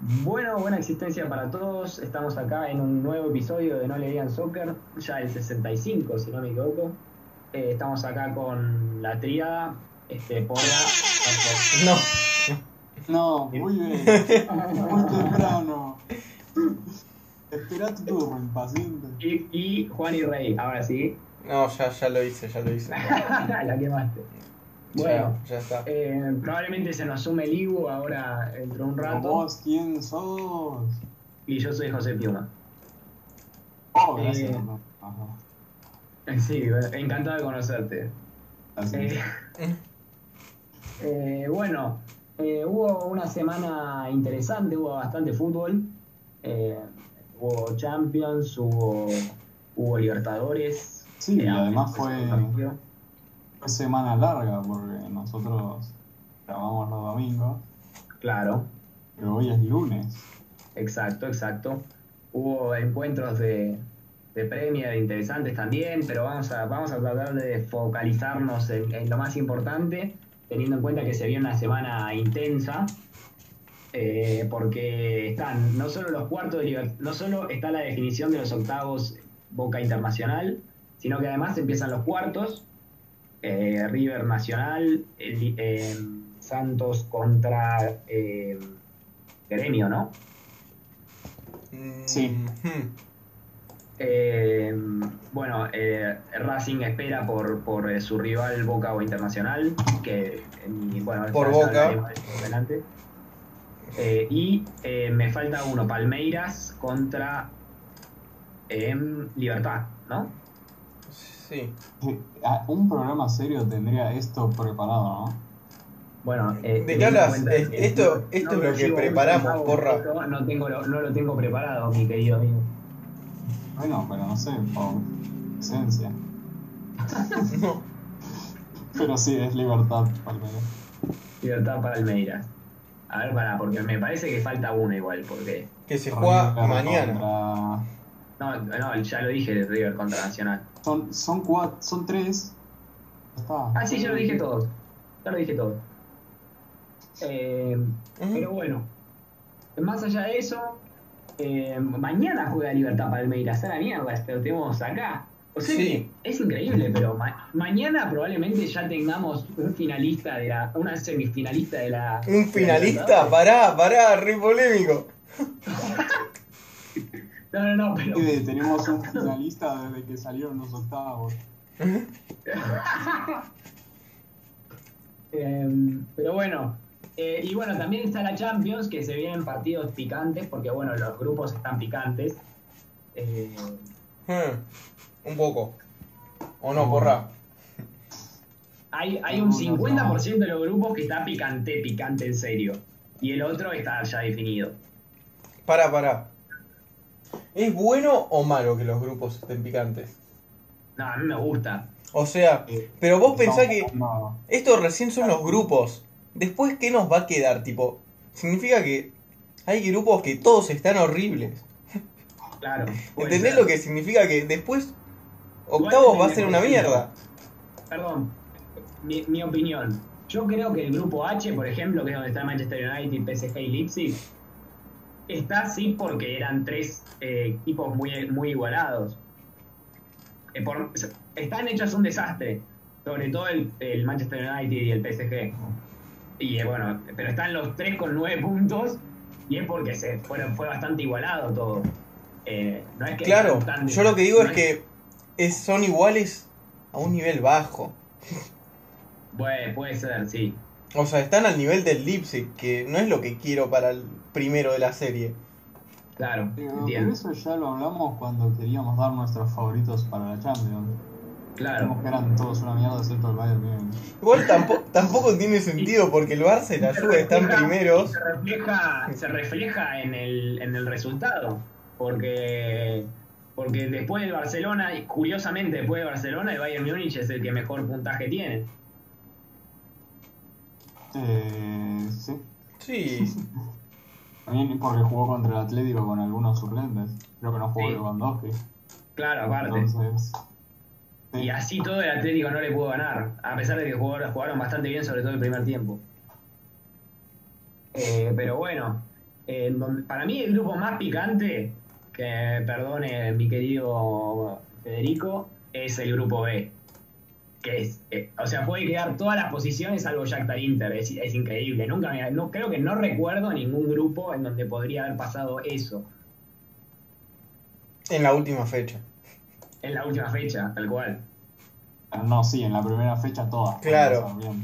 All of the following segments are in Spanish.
Bueno, buena existencia para todos. Estamos acá en un nuevo episodio de No Le Digan Soccer, ya el 65, si no me equivoco. Eh, estamos acá con la tríada, este, Porra, No. No, muy bien. Muy temprano. Espera tu turno, impaciente. y, y Juan y Rey. Ahora sí, No, ya, ya lo hice, ya lo hice. la quemaste. Bueno, ya está. eh, probablemente se nos sume el Ibu ahora dentro de un rato. ¿Vos quién sos? Y yo soy José Piuma. Oh, gracias. Eh. Ajá. Sí, encantado de conocerte. Eh, eh, bueno, eh, hubo una semana interesante, hubo bastante fútbol. Eh, hubo Champions, hubo, hubo Libertadores. Sí, y Eh, además fue. Fue semana larga porque nosotros grabamos los domingos, Claro, pero hoy es lunes. exacto, exacto. Hubo encuentros de, de Premier interesantes también, pero vamos a, vamos a tratar de focalizarnos en, en lo más importante, teniendo en cuenta que se viene una semana intensa. eh, porque están no solo los cuartos de no solo está la definición de los octavos Boca Internacional, sino que además empiezan los cuartos, eh, River Nacional, eh, Santos contra eh, Gremio, ¿no? Sí. Hmm. Eh, bueno, Racing espera por, por su rival Boca o Internacional, que bueno, Por Boca. adelante. Y me falta uno, Palmeiras contra Libertad, ¿no? Sí. Eh, Un programa serio tendría esto preparado, ¿no? Bueno, eh, esto- no- esto no es lo que preparamos, porra. por esto, No, tengo lo, no lo tengo preparado, mi querido amigo. Bueno, pero no sé, por esencia. No. Pero sí, es libertad, Palmeiras. Libertad Palmeiras. A ver, para, porque me parece que falta uno igual, porque Que se juega mañana. contra- No, no, ya lo dije, River contra Nacional. Son, son cuatro, son tres. Está. Ah, sí, ya lo dije todos. Ya lo dije todo. Eh, pero bueno, más allá de eso, eh, mañana juega Libertad Palmeiras. A la mierda, pero tenemos acá. O sea, Sí. que es increíble, pero ma- mañana probablemente ya tengamos un finalista de la. una semifinalista de la. ¿Un de la finalista? Libertadores. Pará, pará, re polémico. No, no, no, pero. Tenemos un finalista desde que salieron los octavos. Eh, pero bueno, eh, y bueno, también está la Champions, que se vienen partidos picantes, porque bueno, los grupos están picantes. Eh, Hmm. Un poco. ¿O no, porra? hay, hay un 50% de los grupos que está picante, picante en serio. Y el otro está ya definido. Pará, pará. ¿Es bueno o malo que los grupos estén picantes? No, a mí me gusta. O sea, pero vos pensás que No, esto recién son los grupos. Después, ¿qué nos va a quedar? Tipo, significa que hay grupos que todos están horribles. Claro. ¿Entendés ser. lo que significa que después Igual octavos va a ser una mierda? Perdón, mi, mi opinión. Yo creo que el grupo H, por ejemplo, que es donde está Manchester United, PSG y Leipzig, está así porque eran tres eh, equipos muy, muy igualados. Eh, por- están hechos un desastre, sobre todo el, el Manchester United y el PSG. Y eh, bueno, pero están los tres con nueve puntos y es porque se fueron, fue bastante igualado todo. No es que Claro, tan- yo lo que digo no es que es- son iguales a un nivel bajo. Bueno, puede ser, sí. O sea, están al nivel del Leipzig, que no es lo que quiero para el primero de la serie. Claro, pero por entiendo. eso ya lo hablamos cuando queríamos dar nuestros favoritos para la Champions. Claro. Que eran todos una mierda excepto el Bayern Múnich. Igual tampoco, tampoco tiene sentido porque el Barça y la Juve están primeros. Se refleja, se refleja en, el, en el resultado. Porque, porque después del Barcelona, y curiosamente después de Barcelona, el Bayern Múnich es el que mejor puntaje tiene. Eh, sí. Sí, También porque jugó contra el Atlético con algunos suplentes. Creo que no jugó Sí. Lewandowski. Claro, aparte. Entonces. sí. Y así todo el Atlético no le pudo ganar, a pesar de que jugaron, jugaron bastante bien, sobre todo el primer tiempo. Eh, pero bueno, para mí el grupo más picante, que perdone mi querido Federico, es el grupo B. Que es, eh, o sea, puede quedar todas las posiciones salvo Shakhtar Inter, es, es increíble. Nunca me- no, creo que no recuerdo ningún grupo en donde podría haber pasado eso En la última fecha. en la última fecha, tal cual. No, sí, en la primera fecha todas. Claro. Bien.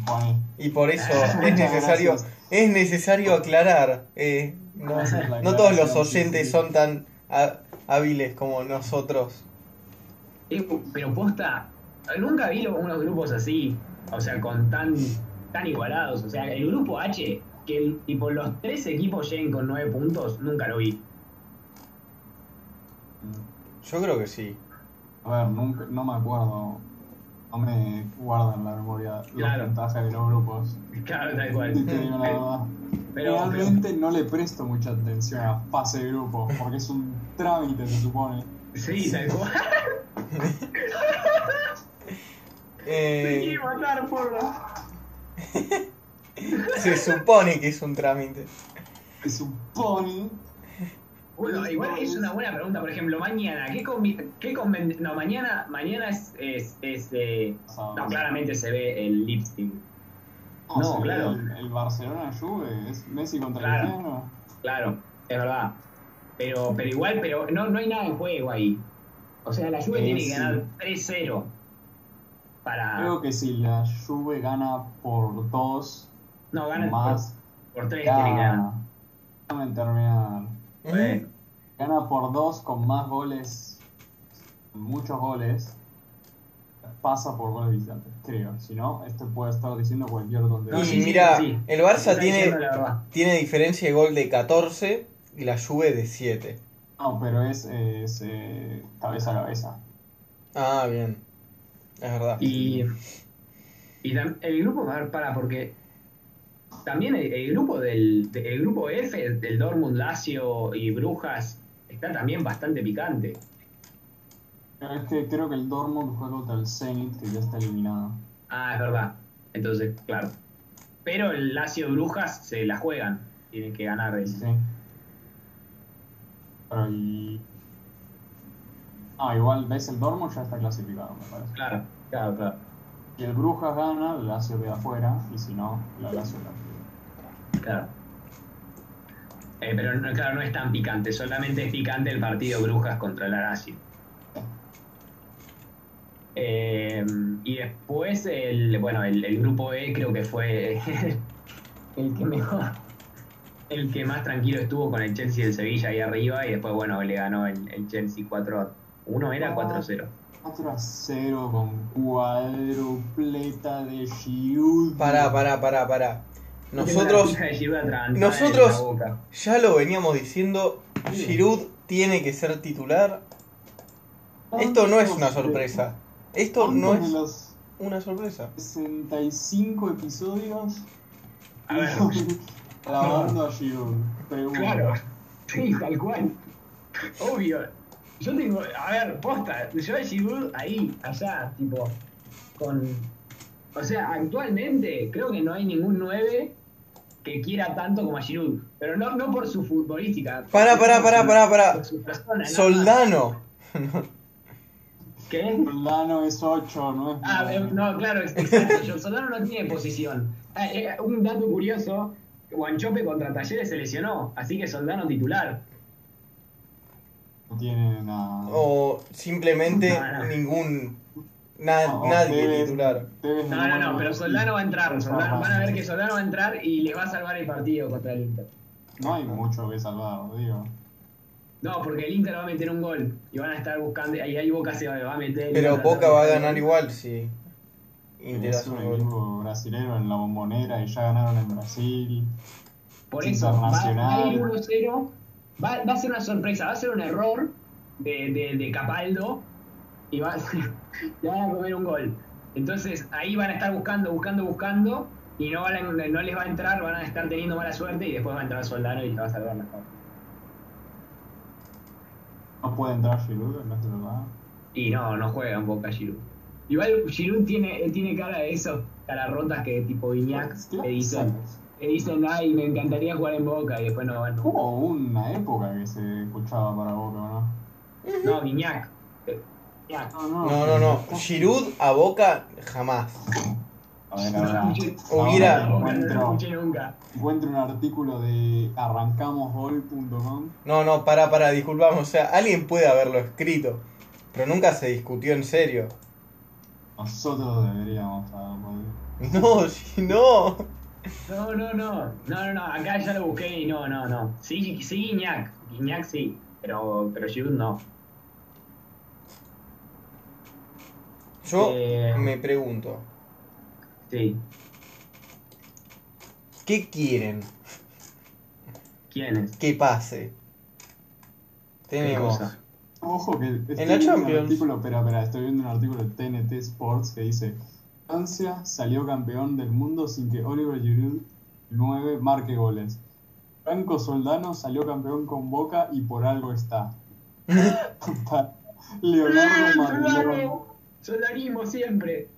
Y por eso es necesario, es necesario aclarar. eh, no, todos los oyentes son tan há- hábiles como nosotros. Eh, pero posta, nunca vi unos grupos así, o sea, con tan, tan igualados. O sea, el grupo H, que tipo los tres equipos lleguen con nueve puntos, nunca lo vi. Yo creo que sí. A ver, nunca, no me acuerdo. No me guardan en la memoria los Claro. puntajes de los grupos. Claro, tal cual. Pero, Realmente no le presto mucha atención a fase de grupo, porque es un trámite, se supone. sí, tal cual. Eh, matar, porra. se supone que es un trámite. Se supone. Bueno, igual es una buena pregunta. Por ejemplo, mañana, ¿qué, qué conven- No, mañana, mañana es. es, es, eh, o sea, no, claramente se ve el lipstick. no, claro. El, el Barcelona Juve es Messi contra Claro. Cristiano. Claro, es verdad. Pero, pero igual, pero no, no hay nada en juego ahí. O sea, la Juve Eh, tiene que ganar 3-0 para... Creo que si la Juve gana por dos no, gana más, por 3 tiene que ganar. gana. Déjame terminar. Bueno, Gana por dos con más goles, muchos goles, pasa por goles visitantes, creo. Si no, este puede estar diciendo cualquier tontería. No, y sí, mira, sí. el Barça tiene, tiene diferencia de gol de 14 y la Juve de 7. No, pero es, es, eh, cabeza a cabeza. Ah, bien. Es verdad. Y, y el grupo, a ver, para, porque también el, el grupo del de- el grupo F, del Dortmund, Lazio y Brujas, está también bastante picante. Pero es que creo que el Dortmund juega contra el Zenit, que ya está eliminado. Ah, es verdad. Entonces, claro. Pero el Lazio Brujas se la juegan. Tienen que ganar el. Sí. Pero y... Ah, igual, ves, el Dortmund ya está clasificado, me parece. Claro, claro, claro. Si el Brujas gana, el Lazio queda afuera, y si no, la Lazio clasifica. claro. Eh, pero no, claro, no es tan picante. Solamente es picante el partido Brujas contra el Lazio. Eh, y después, el, bueno, el, el grupo E creo que fue el que mejor, el que más tranquilo estuvo con el Chelsea y el Sevilla ahí arriba. Y después, bueno, le ganó el, el Chelsea 4-1, era 4-0. 4 a 0 con cuadrupleta de Giroud. Pará, pará, pará, pará. Nosotros nosotros- ya lo veníamos diciendo, Giroud tiene que ser titular. Esto no es una sorpresa. Esto no ¿Cuántos es una sorpresa. 65 episodios A ver. grabando a Giroud? Claro, sí, tal cual. Obvio. Yo tengo, a ver, posta, yo a Giroud ahí, allá, tipo, con... O sea, actualmente creo que no hay ningún 9 que quiera tanto como a Giroud. Pero no, no por su futbolística. Pará, pará, pará, pará, pará. Por su persona, nada más. Soldano. ¿Qué? Soldano es 8, no es Ah, nueve. eh, no, claro, exacto. Soldano no tiene posición. Ah, eh, un dato curioso, Guanchope contra Talleres se lesionó, así que Soldano titular. No tiene nada. O simplemente No, no. ningún. na- No, nadie Tevez- titular. No, no, no, pero Soldano va a entrar. Soldano- van a ver que Soldano va a entrar y les va a salvar el partido contra el Inter. No hay mucho que salvar, digo. No, porque el Inter va a meter un gol y van a estar buscando. Ahí, ahí Boca se va a meter. y Pero Boca va a ganar igual si Inter Es hace un un gol. equipo brasilero en la bombonera y ya ganaron en Brasil. Por eso Internacional. va a ir 1-0. Va, va a ser una sorpresa, va a ser un error de, de, de Capaldo y va, le van a comer un gol. Entonces ahí van a estar buscando, buscando, buscando y no, van a- no les va a entrar, van a estar teniendo mala suerte y después va a entrar Soldano y les va a salvar causa. No puede entrar Giroud, en vez de verdad. Y no, no juega en Boca Giroud. Igual Giroud tiene, él tiene cara de esos, cara rotas que tipo que le. Que dicen, ay, me encantaría jugar en Boca y después no van. Hubo una época que se escuchaba para Boca, ¿no? No, Guiñac. Eh, Guiñac. No, no, no. Giroud a Boca jamás. A ver, No ahora. Hubiera- no, no lo Encuentro- escuché nunca. Encuentro un artículo de arrancamosgol.com. No, no, para, para, disculpame. O sea, alguien puede haberlo escrito, pero nunca se discutió en serio. Nosotros deberíamos haber podido. No, si no. No, no, no. No, no, no. Acá ya lo busqué y no, no, no. Sí, sí, Guiñac. Guiñac sí. Pero, pero Giroud no. Yo Eh. me pregunto, Sí. ¿qué quieren ¿Quién es? que pase? Tenemos. cosa? Ojo que estoy la viendo Champions. un artículo, espera, espera, estoy viendo un artículo de TNT Sports que dice Francia salió campeón del mundo sin que Oliver Giroud 9 marque goles. Franco Soldano salió campeón con Boca y por algo está. Leonardo Marlon. Soldado. Soldarismo siempre.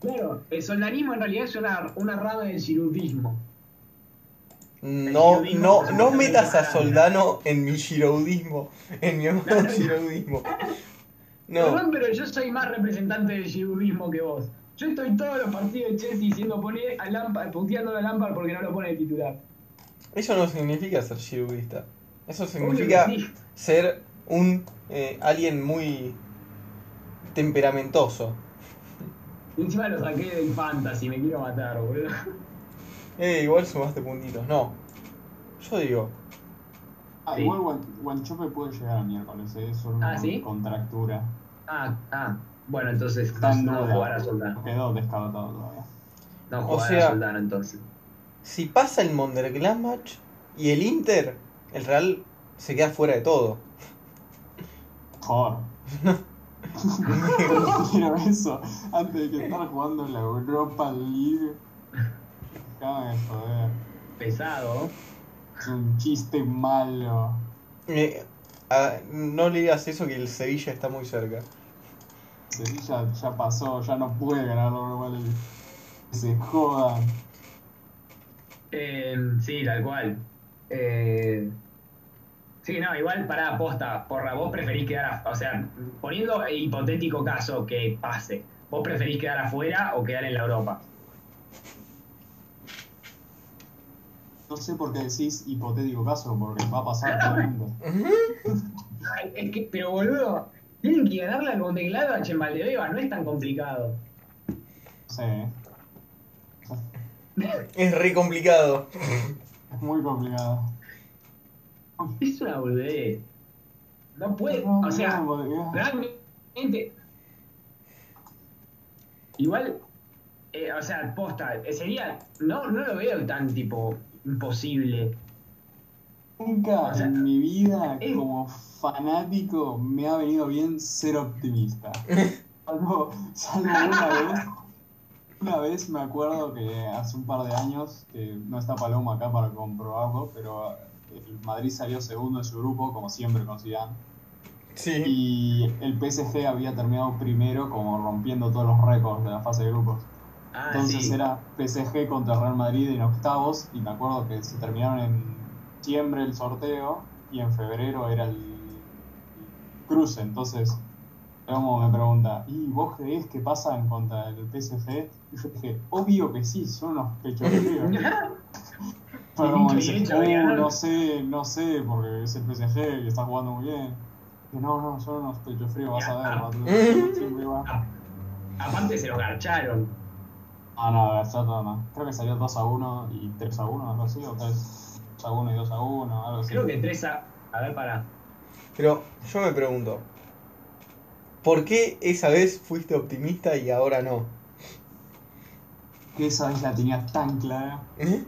Claro, el soldarismo en realidad es una, una rama del girudismo. No, no, no metas a. Soldano en mi giroudismo, en mi amor giroudismo. No, Perdón, pero yo soy más representante del girudismo que vos. Yo estoy todos los partidos de Chelsea diciendo poner a Lampard, puteando a Lampard porque no lo pone de titular. eso no significa ser giroudista. Eso significa ser un eh, alguien muy temperamentoso. Y encima lo saqué del fantasy, me quiero matar, boludo. Eh, igual sumaste puntitos. No. Yo digo, Ah, Sí. igual Guan- Guanchope puede llegar el miércoles, ¿eh? es solo Ah, una ¿sí? contractura. Ah, ah. Bueno, entonces Está en no, no duda. jugar a Soldano. Quedó descartado todavía. No O jugar sea- Soldano entonces. si pasa el Mondergladbach y el Inter, el Real se queda fuera de todo. Joder. Quiero eso. Antes de que estar jugando en la Europa League. De joder. Pesado. Es un chiste malo. Eh, ah, no le digas eso que el Sevilla está muy cerca. Sevilla ya pasó, ya no puede ganar la Europa League. Se jodan. Eh, sí, tal cual. Eh, sí, no, igual para aposta, porra, vos preferís quedar, o sea, poniendo el hipotético caso que pase, vos preferís quedar afuera o quedar en la Europa. No sé por qué decís hipotético caso, porque va a pasar todo el mundo. Es que, pero boludo, tienen que ganarla con Gladbach en Valdebeba, no es tan complicado. ¿eh? Es re complicado. es muy complicado. Es una boludez. No puede, No, o sea, no, realmente. Igual, eh, o sea, posta, eh, sería. No, no lo veo tan tipo imposible. Nunca O sea, en mi vida, es- como fanático, me ha venido bien ser optimista. Salvo, salvo una vez. Una vez me acuerdo que hace un par de años, que no está Paloma acá para comprobarlo, pero el Madrid salió segundo en su grupo, como siempre con Zidane. Sí. Y el PSG había terminado primero, como rompiendo todos los récords de la fase de grupos. Ah, Entonces sí. era PSG contra Real Madrid en octavos y me acuerdo que se terminaron en diciembre el sorteo y en febrero era el cruce. Entonces, como me pregunta, ¿y vos creés que pasan contra el PSG? Y yo dije, obvio que sí, son unos pechos fríos. Pero como dice, "Uh, ganaron". no sé, no sé, porque es el PSG y está jugando muy bien. Y no, no, son unos pechos fríos, vas a ver. Ya. Batuta, siempre va. A- Aparte se los garcharon. Ah, no, Verstappen no. Creo que salió 2 a 1 y 3 a 1, algo así, o 3 a 1 y 2 a 1, algo así. Creo que tres a. A ver, para. Pero yo me pregunto, ¿por qué esa vez fuiste optimista y ahora no? Que esa vez la tenía tan clara. ¿Eh?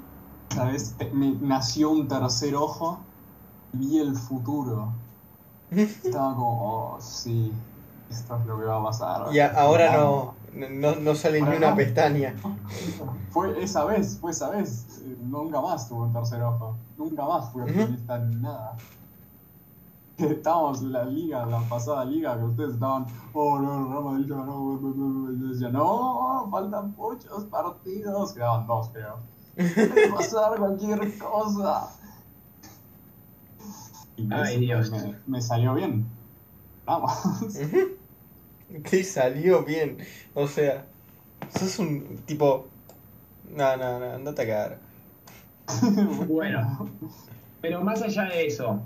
Esa vez te- me nació un tercer ojo y vi el futuro. Estaba como, oh, sí, esto es lo que va a pasar. Y a- ahora no, no, no sale ni una no. pestaña. Fue esa vez, fue esa vez. Eh, Nunca más tuve un tercer ojo. Nunca más fui optimista en nada. que estábamos en la liga, la pasada liga, que ustedes estaban, oh no, Real Madrid ya ganó, y yo decía, no, faltan muchos partidos, quedaban dos, creo. Puede pasar cualquier cosa. Y Ay, Dios. Me, me salió bien. Vamos. Que salió bien. O sea, sos un tipo. No, no, no, andate a cagar. Bueno, pero más allá de eso,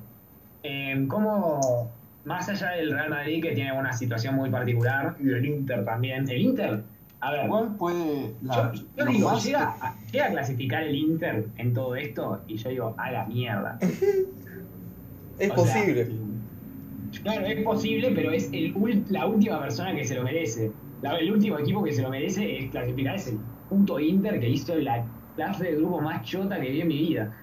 eh, ¿cómo, más allá del Real Madrid que tiene una situación muy particular, y del Inter también, el Inter, a ver, Igual puede. La, yo, digo, más- llega a, llega a clasificar el Inter en todo esto y yo digo, a la mierda. Es O sea, posible. Claro, es posible, pero es el, la última persona que se lo merece. La- el último equipo que se lo merece es clasificar es el puto Inter que hizo la clase de grupo más chota que vi en mi vida.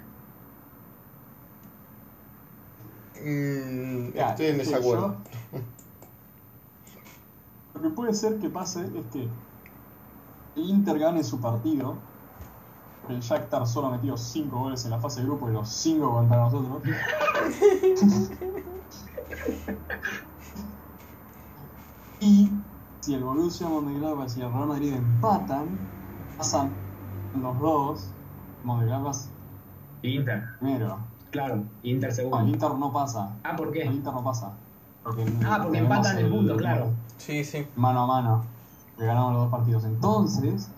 Mm, Ya, estoy en desacuerdo. yo- Lo que puede ser que pase es que el Inter gane su partido. El Shakhtar solo metió 5 goles en la fase de grupo y los 5 contra nosotros. y si el Borussia Mönchengladbach y el Real Madrid empatan, pasan los dos. Mönchengladbach Inter, primero. claro, Inter No, el segundo. Inter no pasa. Ah, ¿por El qué? Inter no pasa. Porque Ah, porque empatan el punto, claro. Sí, sí. Mano a mano. Que ganamos los dos partidos. Entonces,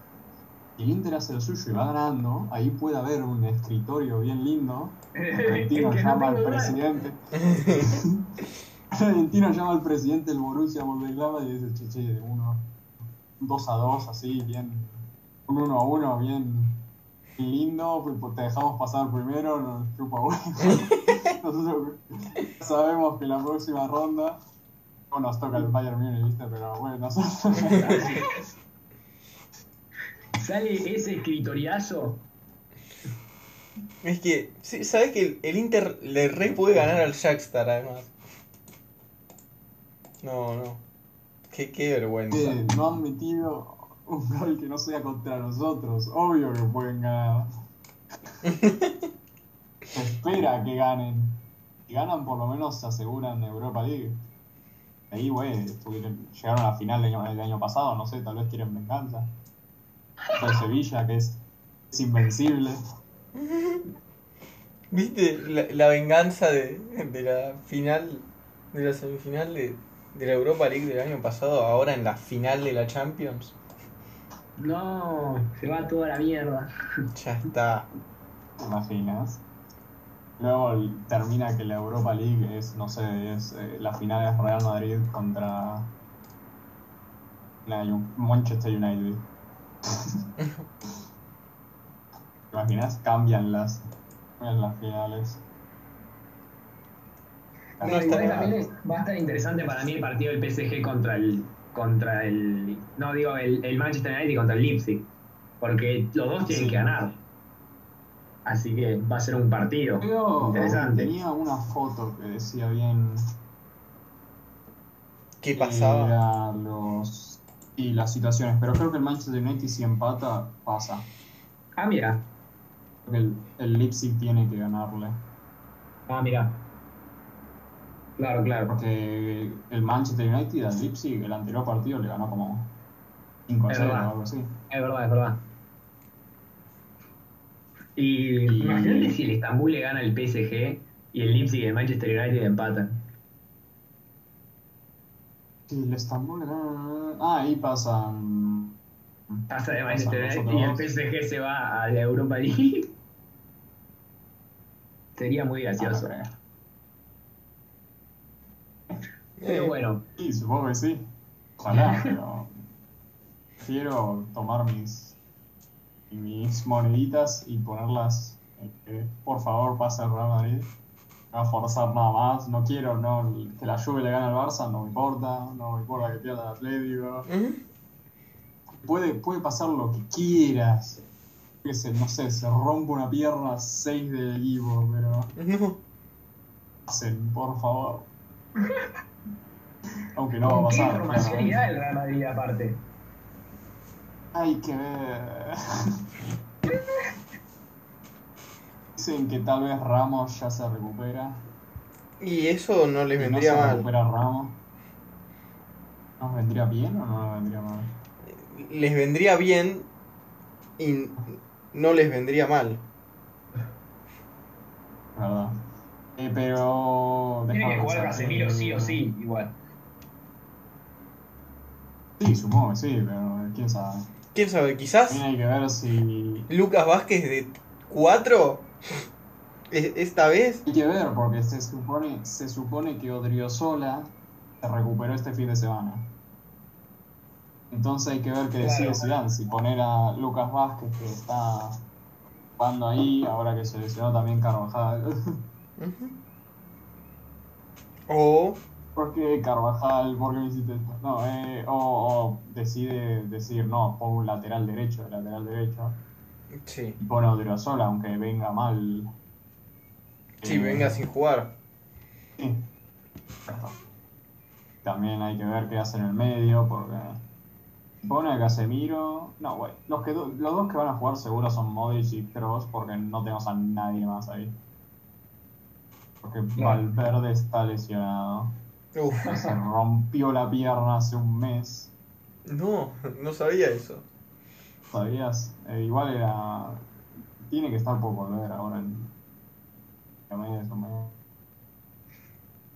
si el Inter hace lo suyo y va ganando, ahí puede haber un escritorio bien lindo. Argentino no llama al tengo presidente. Argentino llama al presidente del Borussia Mönchengladbach y dice, che, che, uno, 2 a 2, así, bien, un 1 a 1, bien lindo, pues te dejamos pasar primero, nos chupa huevo. Nosotros sabemos que la próxima ronda no nos toca el Bayern Múnich, ¿viste? Pero bueno, nosotros... Sale ese escritoriazo. Es que, sí, ¿sabes que el, el Inter le re puede ganar al Shakhtar además? No, no. Qué, qué vergüenza. no han metido un gol que no sea contra nosotros. Obvio que pueden ganar. Se espera que ganen. Si ganan, por lo menos se aseguran Europa League. Ahí, güey, llegaron a la final del año, pasado, no sé, tal vez quieren venganza. Está el Sevilla, que es, es invencible. ¿Viste la, la venganza de, de la final, de la semifinal de, de la Europa League del año pasado, ahora en la final de la Champions? No, se va toda la mierda. Ya está. ¿Te imaginas? Luego termina que la Europa League es, no sé, es eh, la final es Real Madrid contra la Manchester United. ¿Te imaginas? Cambian las, cambian las finales. No, No, está igual bien. también es- va a estar interesante para mí el partido del PSG contra el contra el no digo el, el Manchester United contra el Leipzig porque los dos tienen Sí. que ganar así que va a ser un partido Creo interesante tenía una foto que decía bien ¿Qué que pasaba? era los y las situaciones, pero creo que el Manchester United si empata pasa. ah mira Creo que el, el Leipzig tiene que ganarle. ah mira claro claro Porque el Manchester United al Leipzig, el anterior partido le ganó como 5 a Es 0 o algo así. es verdad es verdad y Y- imagínate si el Estambul le gana el PSG y el Leipzig y el Manchester United empatan Sí, el Estambul le gana. Ah, ahí pasan. pasa de Manchester United y el. PSG se va a la Europa League sería muy Ah, gracioso creo. Pero Eh, bueno Sí, supongo que sí. Ojalá, pero. Prefiero tomar mis. mis moneditas y ponerlas. que, por favor, pase el Real Madrid. No voy a forzar nada más. No quiero no, que la Juve le gane al Barça, no me importa. No me importa que pierda el Atlético. Puede, puede pasar lo que quieras. Que se, no sé, se rompe una pierna 6 del equipo, pero No. pasen, por favor. Aunque no va a ¿Con qué pasar. información claramente. irá el Real Madrid aparte? Hay que ver. Dicen que tal vez Ramos ya se recupera. Y eso no les vendría no se mal. recupera Ramos. ¿Nos vendría bien o no nos vendría mal? Les vendría bien y no les vendría mal. La verdad. Eh, pero. Tiene que jugar. Casemiro sí o sí, igual. Sí, supongo que sí, pero quién sabe. ¿Quién sabe? Quizás También hay que ver si. Lucas Vázquez de 4 esta vez. Hay que ver, porque se supone, se supone que Odriozola se recuperó este fin de semana. Entonces hay que ver qué decide. Zidane, si poner a Lucas Vázquez, que está jugando ahí, ahora que se lesionó también Carvajal. Ujú. O ¿Por qué Carvajal? ¿Por qué me hiciste esto? No, eh, o, o decide decir, no, pongo un lateral derecho, lateral derecho, sí, y pone a Odriozola, aunque venga mal. sí, Eh, venga sin jugar. Sí. También hay que ver qué hace en el medio, porque pone a Casemiro. No, güey. Los, que los dos que van a jugar seguro son Modric y Kroos, porque no tenemos a nadie más ahí. Porque. Valverde está lesionado. Se rompió la pierna hace un mes. no, no sabía eso. ¿Sabías? Eh, igual era. Tiene que estar por volver ahora en.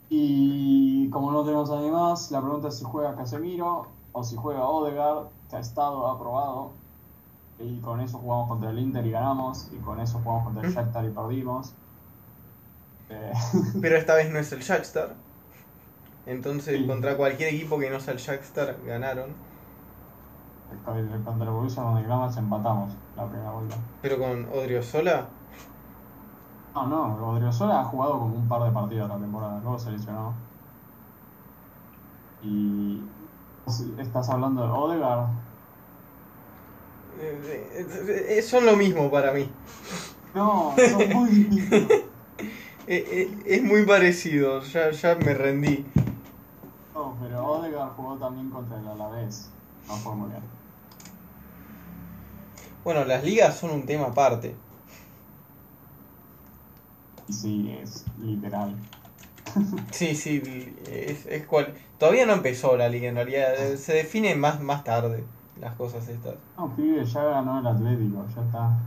Y como no tenemos a nadie más, la pregunta es si juega Casemiro o si juega Odegaard, que ha estado aprobado. Y con eso jugamos contra el Inter y ganamos. Y con eso jugamos contra el Shakhtar y perdimos. Eh, Pero esta vez no es el Shakhtar. Entonces, Sí. contra cualquier equipo que no sea el Shakhtar, ganaron. contra el Borussia Mönchengladbach empatamos la primera vuelta. Pero con Odriozola, No, no, Odriozola ha jugado como un par de partidos la temporada, luego se lesionó. Y. ¿Estás hablando de Odegaard? eh, eh, eh, son lo mismo para mí. No, son muy distintos. Es muy parecido, ya, ya me rendí. Pero Odegaard jugó también contra el Alavés. No fue muy bien. Bueno, las ligas son un tema aparte. Sí, es literal. Sí, sí, es, es cual... Todavía no empezó la liga en realidad, se define más, más tarde las cosas estas. No, pibe, ya ganó el Atlético, ya está.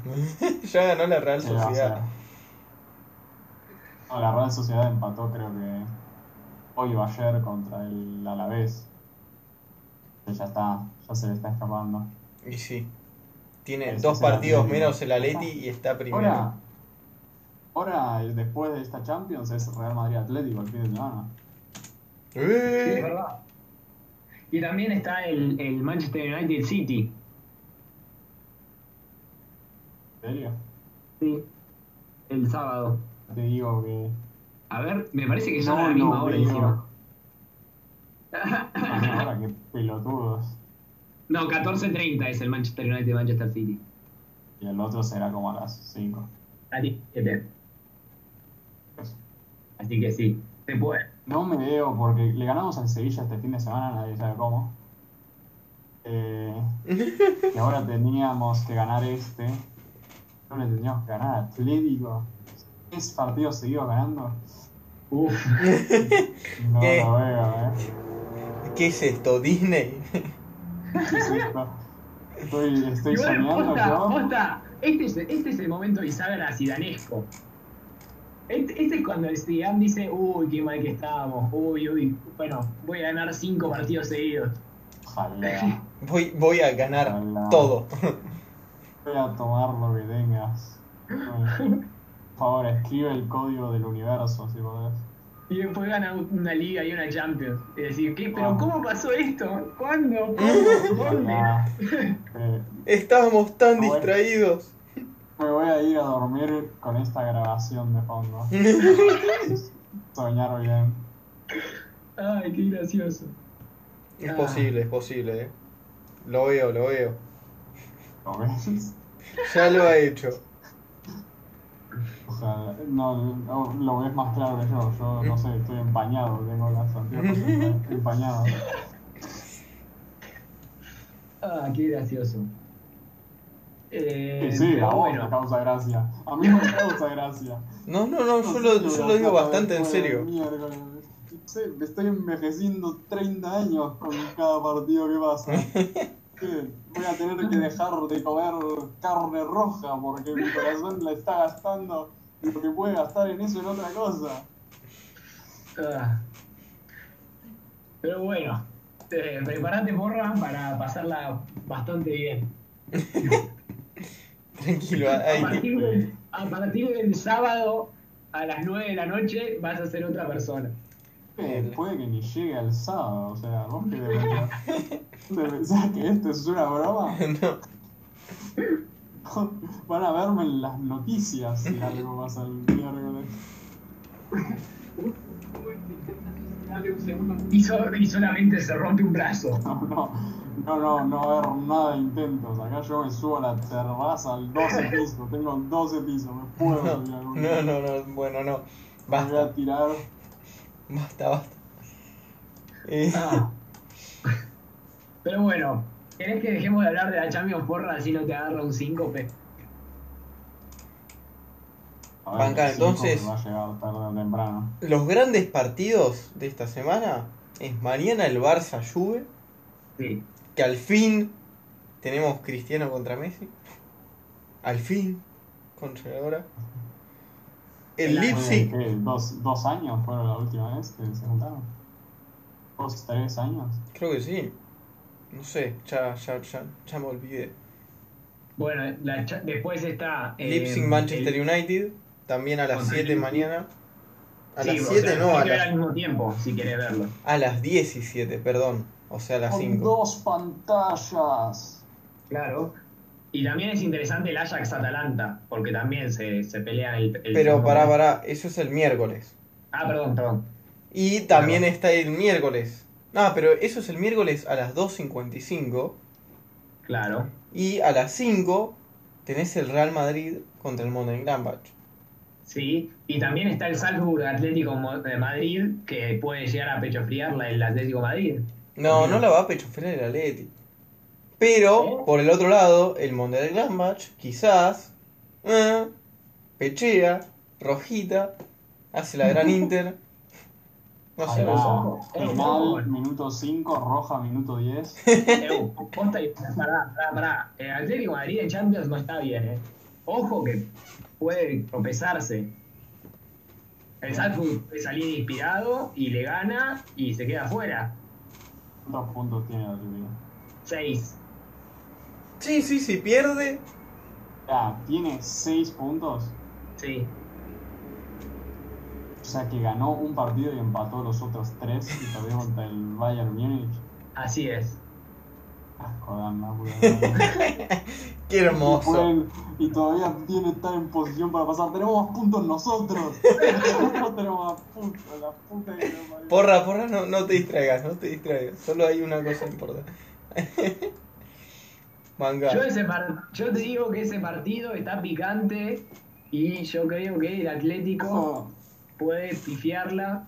ya ganó la Real ¿Qué va a Sociedad. No, la Real Sociedad empató, creo que hoy o ayer contra el Alavés. Ya está, ya se le está escapando. Y sí, tiene Ese dos partidos menos el Atleti y está primero. Ahora, ahora, después de esta Champions, es Real Madrid Atlético el fin de semana. Sí, es ¡Eh! verdad. Y también está el, el Manchester United City. ¿En serio? Sí. El sábado. Te digo que. A ver, me parece que son No a la misma hora veo. encima. Ahora qué pelotudos. No, 14.30 es el Manchester United Manchester City. Y el otro será como a las 5. A las 7. Así que sí, se puede. No me veo porque le ganamos al Sevilla este fin de semana, nadie sabe cómo. Eh, y ahora teníamos que ganar este. No le teníamos que ganar a Atlético. ¿Es partidos seguidos ganando? Uf. No ¿Qué? veo, eh. ¿Qué es esto? ¿Disney? ¿Qué es esto? Estoy, soñando posta, este es, este es el momento bisagra sidanesco. Este, este es cuando el Zidane dice, uy, qué mal que estábamos, uy, uy, bueno, voy a ganar cinco partidos seguidos. Ojalá. Voy, voy a ganar Ojalá. todo. Voy a tomar lo que tengas. Por favor, escribe el código del universo si podés. Y después gana una liga y una Champions. Y decir, ¿qué? ¿Pero Ah. cómo pasó esto? ¿Cuándo? ¿Cómo? ¿Dónde? Ojalá. Eh, Estábamos tan Bueno. distraídos. Me voy a ir a dormir con esta grabación de fondo. Soñar bien. Ay, qué gracioso. Es Ah. posible, es posible, eh. Lo veo, lo veo. ¿Lo ves? Ya lo ha hecho. Ojalá. No, no, lo ves más claro que yo. Yo no sé, estoy empañado. Tengo las anteojos empa- empañadas. Ah, qué gracioso. Eh, Sí, a vos bueno, me causa gracia. A mí no me causa gracia. No, no, no, yo lo, yo lo digo bastante en serio. me estoy envejeciendo 30 años con cada partido que pasa. Voy a tener que dejar de comer carne roja porque mi corazón la está gastando lo que puede gastar en eso en otra cosa. ah. pero bueno, eh, preparate porra para pasarla bastante bien. Tranquilo, A ahí, partir, del, a partir del sábado a las 9 de la noche vas a ser otra persona. Eh, puede que ni llegue al sábado, o sea, vos que de ¿Te pensás que esto es una broma? no. Van a verme en las noticias si algo pasa el miércoles. Y, so- y solamente se rompe un brazo. No, no, no, no, no va a haber nada de intentos. Acá yo me subo a la terraza al 12 piso. Tengo 12 pisos, me puedo No, subir algún no, día. no, no, bueno, no. Me voy a Basta, tirar. basta, basta. Eh, Ah. Pero bueno, ¿querés que dejemos de hablar de la Champions porra así no te agarra un síncope? A ver, Banca, entonces- Va a llegar tarde o temprano. los grandes partidos de esta semana es mañana el Barça Juve, Sí. que al fin tenemos Cristiano contra Messi. Al fin, contra ahora. El El Leipzig, ¿qué? ¿Dos, ¿Dos años fueron la última vez que se juntaron? ¿Dos, tres años? creo que sí. No sé, ya, ya, ya, ya me olvidé. Bueno, la cha- después está. eh, Leipzig Manchester el- United, también a las Contra 7 el- mañana. A Sí, las o 7 sea, no, a las, al mismo tiempo, si querés verlo. a las 17, perdón. O sea, a las Con 5. dos pantallas. Claro. Y también es interesante el Ajax Atalanta, porque también se, se pelea el. el Pero pará, pará, eso es el miércoles. Ah, perdón, perdón. Y también está el miércoles. No, pero eso es el miércoles a las 2.55. Claro. Y a las 5 tenés el Real Madrid contra el Mönchengladbach. Sí. Y también está el Salzburg Atlético de Madrid, que puede llegar a pecho friarla el Atlético Madrid. No, no la va a pechofrear el Atleti. Pero, ¿Eh? por el otro lado, el Mönchengladbach, quizás, eh, pechea, rojita, hace la gran Inter. No sé. Eh, Final, ojo. minuto 5, roja, minuto 10. Eh, posta y- pará, pará, pará. El Atlético de Madrid en Champions no está bien, eh. Ojo que puede tropezarse. El Salzburg puede salir inspirado y le gana y se queda afuera. ¿Cuántos puntos tiene el Atlético? Seis. Sí, sí, sí, pierde. Ah, tiene 6 puntos. Sí. O sea que ganó un partido y empató los otros 3 y perdió contra el Bayern Múnich. Así es. Ah, joder, no. Qué y, hermoso. pueden- y todavía tiene estar en posición para pasar. Tenemos más puntos nosotros. Nosotros tenemos más puntos. La puta que nos parió. Porra, porra, no, no te distraigas, no te distraigas. Solo hay una cosa importante. Manga. Yo, ese par- yo te digo que ese partido está picante y yo creo que el Atlético Ojo, puede pifiarla.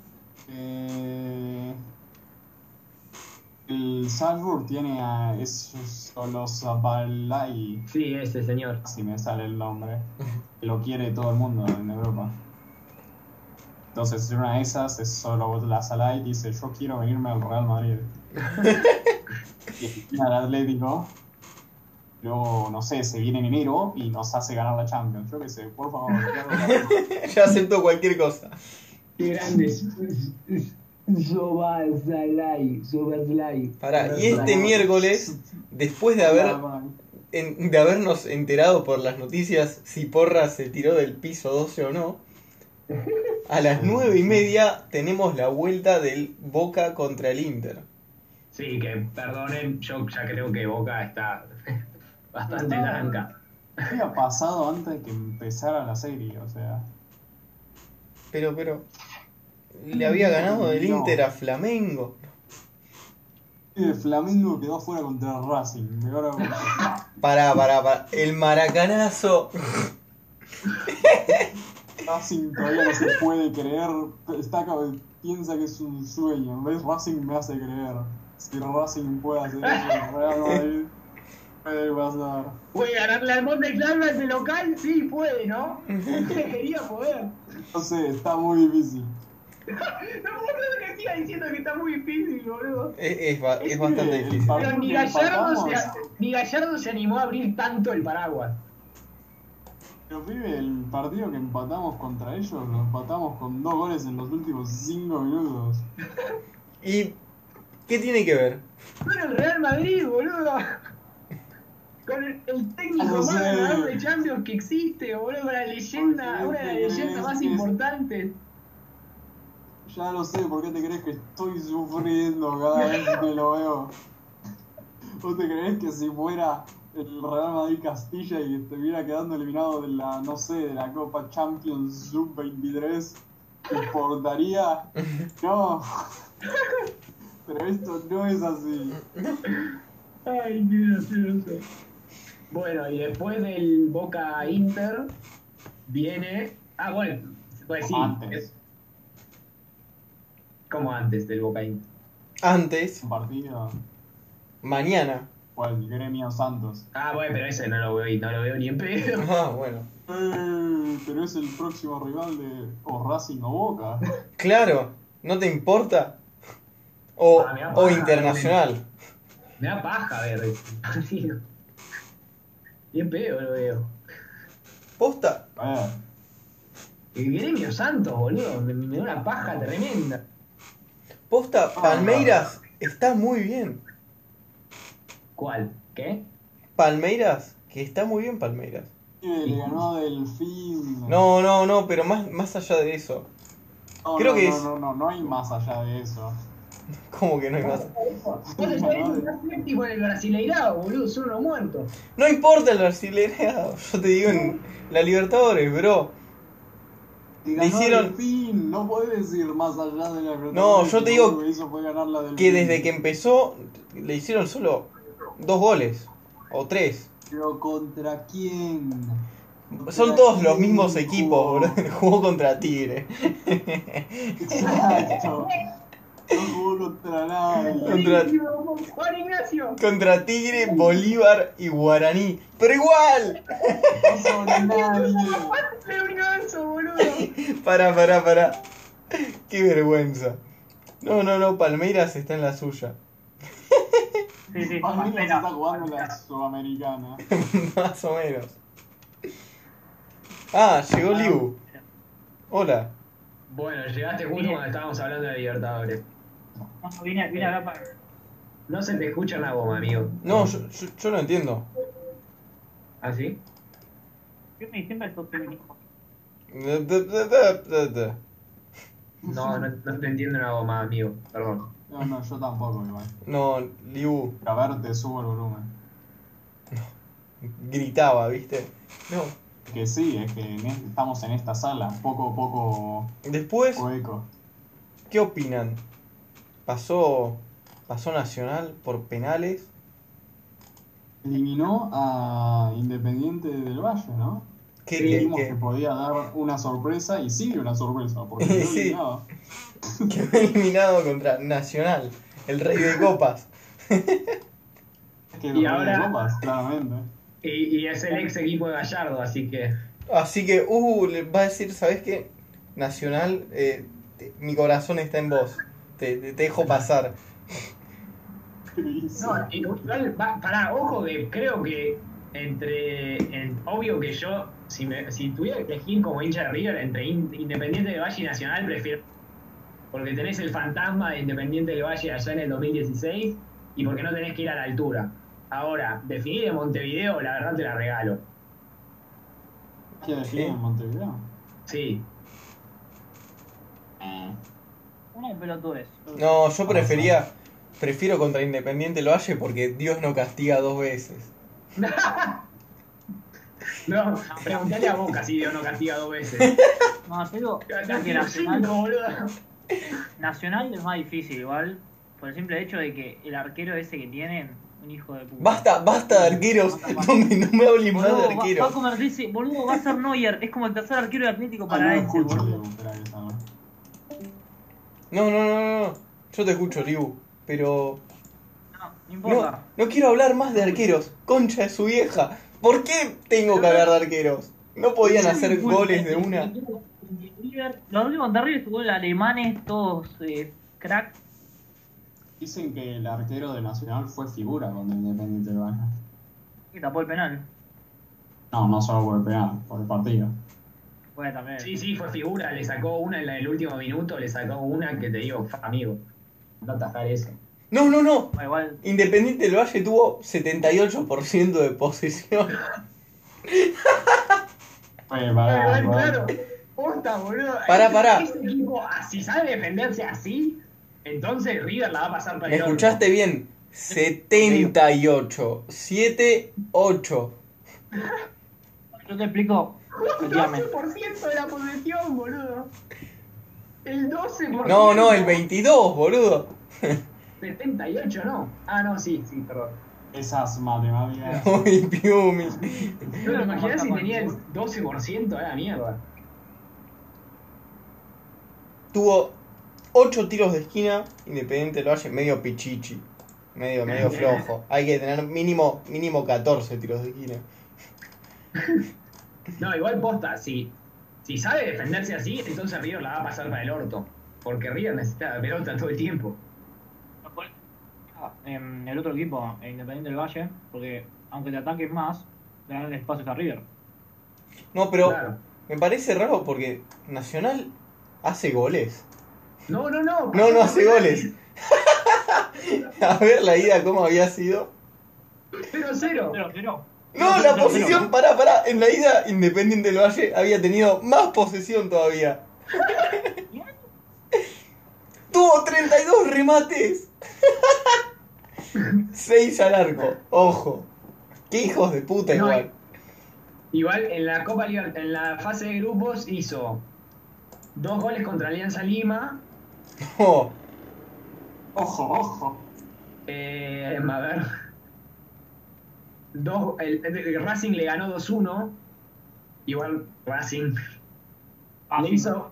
eh, el Salzburg tiene a esos los Zabalai. Sí, ese señor. si me sale el nombre, que lo quiere todo el mundo en Europa. Entonces, en una de esas es solo la sala y dice: Yo quiero venirme al Real Madrid. y al Atlético. Luego, no sé, se viene en enero y nos hace ganar la Champions. Yo qué sé, por favor. ya acepto cualquier cosa. Qué grande. Pará, y este miércoles, después de haber en- de habernos enterado por las noticias si Porra se tiró del piso 12 o no, a las nueve y media tenemos la vuelta del Boca contra el Inter. Sí, que perdonen, yo ya creo que Boca está bastante tranca. ¿Qué había pasado antes de que empezara la serie? O sea, Pero, pero, le había ganado el No. Inter a Flamengo. el Flamengo quedó fuera contra Racing. Ahora, Pará, pará, pará. El maracanazo. Racing todavía no se puede creer, está, acá- piensa que es un sueño. ¿Ves? Racing me hace creer. Si Racing puede hacer eso, el Real Madrid. Puede pasar. ¿Puede ganarle al Monte Claro ese local? Sí, puede, ¿no? Quería poder. No sé, está muy difícil. No puedo que siga diciendo que está muy difícil, boludo. Es, es, ba- es Es bastante el difícil. Pero ni Gallardo, se, empatamos. ni Gallardo se animó a abrir tanto el paraguas. Pero pibe, el partido que empatamos contra ellos, lo empatamos con dos goles en los últimos cinco minutos. ¿Y qué tiene que ver? Pero el Real Madrid, boludo. Con el, el técnico No más ganador de Champions que existe, boludo, la leyenda, ¿Por una de las leyendas más importantes. Ya lo sé, ¿por qué te crees que estoy sufriendo cada vez que lo veo? ¿Vos te crees que si fuera el Real Madrid Castilla y estuviera quedando eliminado de la, no sé, de la Copa Champions Sub-23, te importaría? No. Pero esto no es así. Ay, qué gracioso. Bueno, y después del Boca Inter viene. Ah, bueno, pues sí. Antes. Como antes del Boca Inter. Antes, Un partido mañana. fue el Gremio Santos. Ah, bueno, pero ese no lo veo y no lo veo ni en pedo. Ah, bueno. Eh, pero es el próximo rival de o Racing o Boca. Claro, ¿no te importa? O, Ah, o paja, internacional. Me da paja ver ese partido. Ni en pedo lo veo. ¿Posta? A ver, El Gremio Santos, boludo. Me, me da una paja tremenda. Posta, Ah, Palmeiras está muy bien. ¿Cuál? ¿Qué? Palmeiras, que está muy bien Palmeiras. le ganó a Delfín. No, no, no, pero más, más allá de eso. No, creo no, que no, es- No, no, no hay más allá de eso. ¿Cómo que no hay más? Sabés que séptimo en el Brasileirado, boludo. Son unos muertos. No importa el brasileño, yo te digo en la Libertadores, bro. Le hicieron- Delfín, no puedes ir más allá de la No, yo te digo que desde que empezó le hicieron solo dos goles. O tres. Pero ¿contra quién? Son ¿Contra todos los mismos equipos, jugó? bro. Jugó contra Tigre. Exacto. No jugó contra nadie. Contra- Juan Ignacio. Contra Tigre, Bolívar y Guaraní. Pero igual. No son nadie. Le universo, boludo. Pará, pará, pará. Qué vergüenza. No, no, no, Palmeiras está en la suya. Sí, sí, Palmeiras espera. está jugando la Sudamericana. Más o menos. Ah, llegó Liu. Hola. Bueno, llegaste justo cuando estábamos hablando de Libertadores. No, vine, vine acá para. No se te escucha una goma, amigo. No, yo, yo, yo no entiendo. ¿Ah, sí? Yo me siempre sos feminismo. No, no, no te entiendo una goma, amigo. Perdón. No, no, yo tampoco igual. No, Liu A ver, te subo el volumen. gritaba, ¿viste? No. Que sí, es que estamos en esta sala, poco a poco Después, eco. ¿qué opinan? Pasó, pasó Nacional por penales. Eliminó a Independiente del Valle, ¿no? ¿Qué, Sí, qué- Dijimos qué? que podía dar una sorpresa y sigue una sorpresa, porque Sí. quedó eliminado. Quedó eliminado contra Nacional, el rey de copas. Es que Y ahora- de Copas, claramente. Y, y es el ex equipo de Gallardo, así que. Así que, uh, le va a decir, ¿sabes qué? Nacional, eh, te- mi corazón está en vos. Te, te- dejo pasar. No, igual, pará, ojo que creo que entre. en- obvio que yo, si, me, si tuviera que elegir como hincha de River entre In- Independiente del Valle y Nacional, prefiero. Porque tenés el fantasma de Independiente del Valle allá en el 2016 y porque no tenés que ir a la altura. Ahora, definir de Montevideo, la verdad te la regalo. ¿Qué ¿Qué? en Montevideo? Sí. Una de pelotudes. No, yo prefería, prefiero contra Independiente del Valle porque Dios no castiga dos veces. No, preguntale a Boca si Dios no castiga dos veces. No, yo digo, creo que Nacional. Nacional es más difícil igual, por el simple hecho de que el arquero ese que tienen, un hijo de puta. Basta, basta de arqueros. No me, no me hablen más de Boludo, va, va a arqueros. convertirse, boludo, va a ser Neuer, es como el tercer arquero de Atlético Ah, no Paranaense, escucho, boludo. Diego, espera que salga. No, no, no, no, no. Yo te escucho, Liu. Pero No importa. No, no quiero hablar más de arqueros. Concha de su vieja. ¿Por qué tengo que hablar de arqueros? ¿No podían hacer goles de una? Los últimos terribles goles alemanes, todos eh, crack. Dicen que el arquero de Nacional fue figura con el Independiente Valle. Y tapó el penal. No, no solo por el penal, por el partido. Bueno, también. Sí, sí, fue figura, le sacó una en el último minuto, le sacó una que te digo, amigo, no atajar eso. No, no, no. Bueno, igual. Independiente del Valle tuvo 78% de posesión. Oye, pará, Claro, pará. claro, posta, boludo. Pará, pará. Ese equipo, ah, si sabe defenderse así, entonces River la va a pasar para ¿Me el escuchaste bien? 78. 7, 8. Yo te explico. Un 12% de la posesión, boludo. El 12%. No, no, el 22, boludo. 78, no. Ah, no, sí, sí, perdón. Esas matemáticas. Uy, Piumi. Pero imaginás si tenía el 12% a la mierda. Tuvo 8 tiros de esquina. Independiente del Valle, medio pichichi. Medio, medio flojo. Hay que tener mínimo, mínimo 14 tiros de esquina. No, igual posta, si, si sabe defenderse así, entonces River la va a pasar para el orto. Porque River necesita la pelota todo el tiempo. En el otro equipo, el Independiente del Valle, porque aunque te ataques más, le dan el espacio a River. No, pero Claro. me parece raro porque Nacional hace goles. No, no, no. No, no hace goles. A ver la ida cómo había sido. Pero cero. Pero, pero. No, la posesión, pará, pará. En la ida, Independiente del Valle había tenido más posesión todavía. Tuvo 32 remates. 6 al arco. Ojo. Qué hijos de puta No, igual. Igual en la Copa Liber- en la fase de grupos hizo dos goles contra Alianza Lima. Oh, Ojo, ojo. Eh, a ver. Dos, el, el Racing le ganó 2-1. Igual Racing Ah, le hizo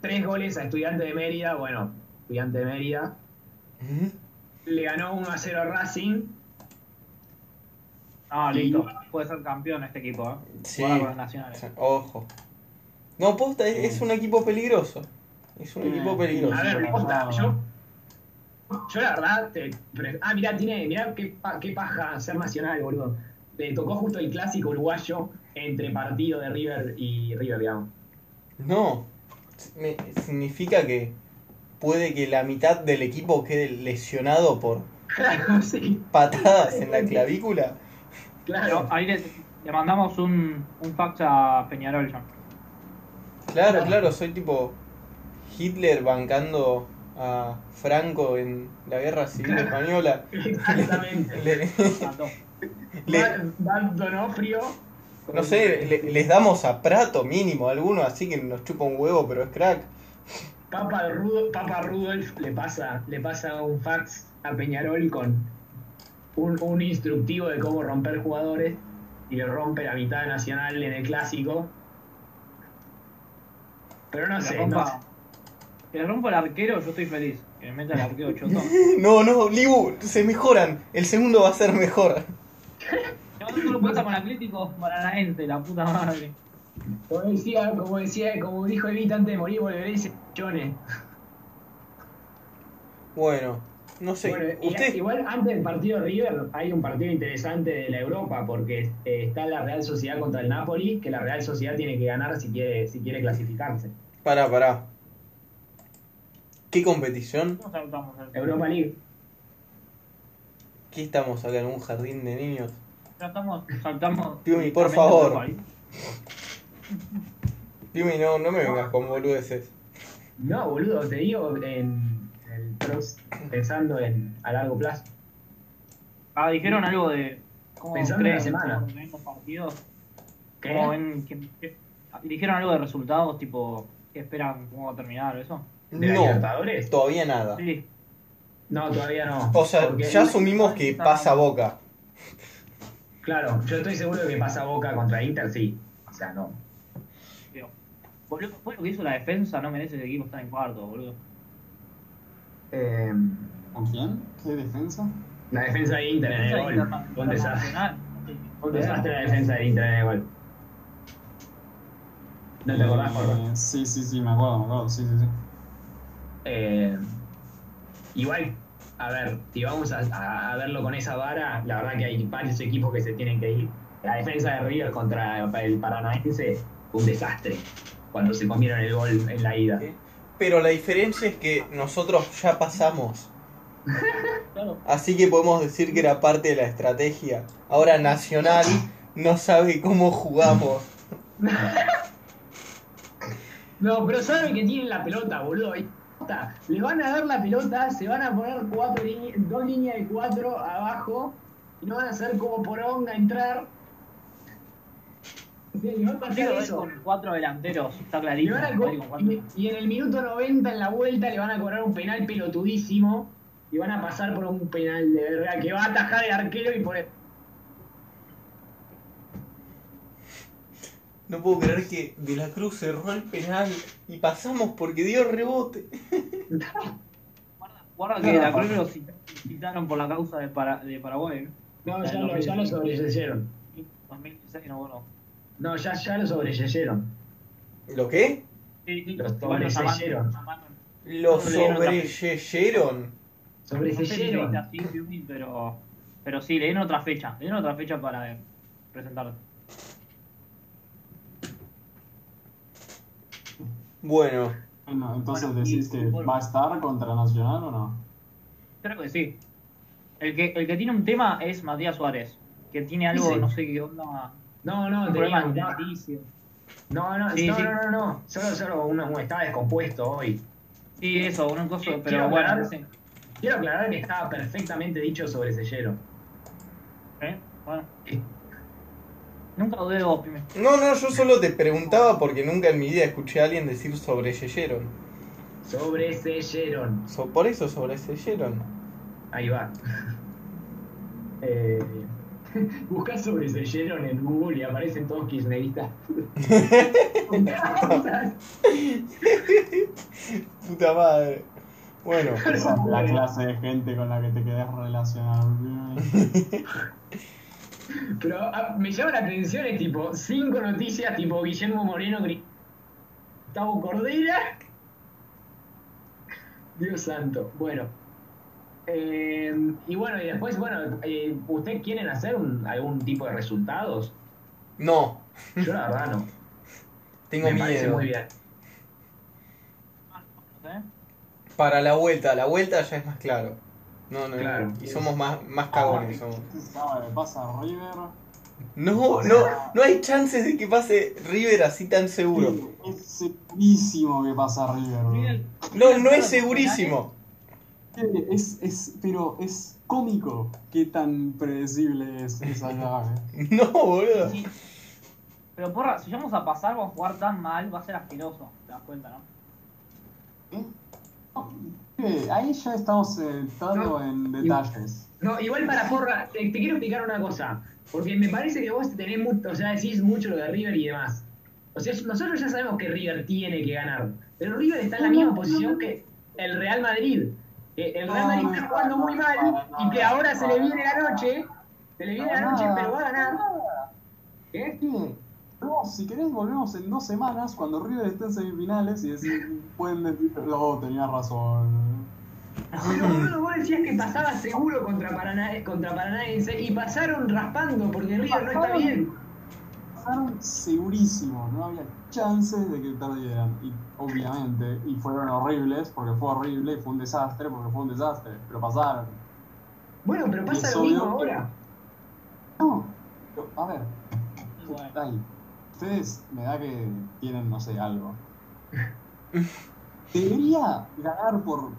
tres goles a Estudiante de Mérida. Bueno, Estudiante de Mérida. ¿Mm? Le ganó 1-0 a Racing. Ah, listo. Puede ser campeón este equipo, ¿eh? Sí. Nacionales. Ojo. No, posta, es, es un equipo peligroso. Es un Sí. equipo peligroso. A ver, posta, yo, yo la verdad, te- ah, mirá, tiene, mirá qué, pa- qué paja ser nacional, boludo. Le tocó justo el clásico uruguayo entre partido de River y River, digamos. No. Me- significa que puede que la mitad del equipo quede lesionado por Claro, sí, patadas en la clavícula. Claro. ahí le, le mandamos un, un fax a Peñarol ya. Claro, claro, soy tipo Hitler bancando a Franco en la guerra civil española. Exactamente. Le- Mató. le- Dan- Donofrio. no sé, le- les damos a Prato mínimo alguno, así que nos chupa un huevo, pero es crack. Papa, Rudo- Papa Rudolf le pasa, le pasa un fax a Peñarol con un, un instructivo de cómo romper jugadores y le rompe la mitad de Nacional en el clásico. Pero no le sé, no sé. Que le rompa el arquero, yo estoy feliz. Que le meta el arquero choto. No, no, Libu, se mejoran. El segundo va a ser mejor. No lo pasa con Atlético para la gente, la puta madre. Como decía, como decía, como dijo Evita antes de morir, volveré y se chones. Bueno, no sé. Bueno, y- usted, igual antes del partido de River hay un partido interesante de la Europa porque eh, está la Real Sociedad contra el Napoli, que la Real Sociedad tiene que ganar si quiere, si quiere clasificarse. pará, pará. ¿Qué competición? ¿Cómo saltamos el Europa League. ¿Qué estamos acá en un jardín de niños? Ya estamos, saltamos. Piumi, por favor. Dime, no, no me vengas con boludeces. No, boludo, te digo en el pensando en a largo plazo. Ah, dijeron algo de. ¿Cómo Pensando en la creen semana. cómo ven los partidos? ¿Qué? ¿Cómo ven dijeron algo de resultados, tipo, ¿qué esperan? ¿Cómo va a terminar eso? ¿De la No, Libertadores? todavía nada. Sí, No, todavía no. O sea, Porque- ya asumimos que pasa Boca. Claro, yo estoy seguro de que pasa Boca contra Inter, sí. O sea, no. tío. Boludo, fue lo que hizo la defensa, no merece el equipo estar en cuarto, boludo. Eh, ¿Con quién? ¿Qué defensa? La defensa de Inter en el gol. Desastre. Un desastre la defensa de Inter en el gol. ¿No te acordás, Jorge? Eh, sí, sí, sí, me acuerdo, me acuerdo, sí, sí, sí. Eh, igual, a ver, si vamos a, a- a verlo con esa vara, la verdad que hay varios equipos que se tienen que ir. La defensa de River contra el Paranaense fue un desastre cuando se comieron el gol en la ida. Pero la diferencia es que nosotros ya pasamos. Así que podemos decir que era parte de la estrategia. Ahora Nacional no sabe cómo jugamos. No, pero saben que tienen la pelota, boludo. Les van a dar la pelota, se van a poner cuatro dos líneas de cuatro abajo y no van a hacer como poronga entrar. Sí, les va a pasar Partido es eso. con cuatro delanteros, está Le clarísimo. y, y en el minuto 90 en la vuelta le van a cobrar un penal pelotudísimo y van a pasar por un penal de verga que va a atajar el arquero y por No puedo creer que De la Cruz cerró el penal y pasamos porque dio rebote. Guarda, guarda que la Cruz lo cit- citaron por la causa de, para, de Paraguay. ¿eh? No, ya lo, ya lo sobreyeyeron. 2016, no, bueno. No, ya, ya lo sobreyeyeron. ¿Lo qué? Sí, sí. Lo sobreyeyeron. Se Sobreyeyeron. Piumi, pero, pero sí, le dieron otra fecha. Le dieron otra fecha para eh, presentarlo. Bueno, Bueno, entonces Bueno, decís que va a estar contra Nacional o no? Creo que sí. El que, el que tiene un tema es Matías Suárez, que tiene algo, Sí. no sé qué onda, No, no, un problema tenía, no, no, no, Sí, no, sí. no, no, no, solo, solo uno, uno estaba descompuesto hoy. Sí, eso, una cosa, Quiero pero bueno, aclarar-. Quiero aclarar que estaba perfectamente dicho sobre Sellero. ¿Eh? Bueno. Nunca dudé de vos, Pime. no, no, yo solo te preguntaba porque nunca en mi vida escuché a alguien decir sobreyeyeron. Sobre Selleron. So, por eso sobreyeron. Ahí va. Eh, buscás sobre Selleron en Google y aparecen todos kirchneristas. Puta madre. Bueno, Esa es la clase de gente con la que te querés relacionar. Pero ah, me llama la atención, es tipo, cinco noticias tipo Guillermo Moreno, Gustavo Cordera. Dios santo. Bueno. Eh, y bueno, y después, bueno, eh, ¿ustedes quieren hacer un- algún tipo de resultados? no, Yo la verdad no. tengo me parece miedo. muy bien. ¿Eh? Para la vuelta, la vuelta ya es más claro. No, no, Claro. no. Y somos más, más cagones. Somos. ¿Qué sabe? Pasa River. No, no, no hay chances de que pase River así tan seguro. Es segurísimo que pasa River. bro. No, no es segurísimo. Es, es, pero es cómico qué tan predecible es esa llave. No, boludo. Sí. Pero porra, si vamos a pasar, vamos a jugar tan mal, va a ser asqueroso. Te das cuenta, ¿no? ¿Eh? Eh, ahí ya estamos eh, entrando No. en detalles. No, igual para porra, te, te quiero explicar una cosa. Porque me parece que vos tenés mucho, o sea, decís mucho lo de River y demás. O sea, nosotros ya sabemos que River tiene que ganar. Pero River está en la misma posición que el Real Madrid. Que el Real Madrid está jugando muy mal y que ahora se le viene la noche. Se le viene la noche, pero va a ganar. ¿Qué? Sí, no, si querés volvemos en dos semanas cuando River esté en semifinales y decir, pueden decir, no, tenías razón. Pero boludo, vos decías que pasaba seguro contra, Parana, contra Paranaense y pasaron raspando porque River no está bien. Pasaron segurísimo, no había chances de que perdieran. Y obviamente, y fueron horribles porque fue horrible y fue un desastre porque fue un desastre, pero pasaron. Bueno, pero pasa lo mismo que- ahora. No, pero, a ver, bueno. Ustedes me da que tienen, no sé, algo. ¿Debería ganar por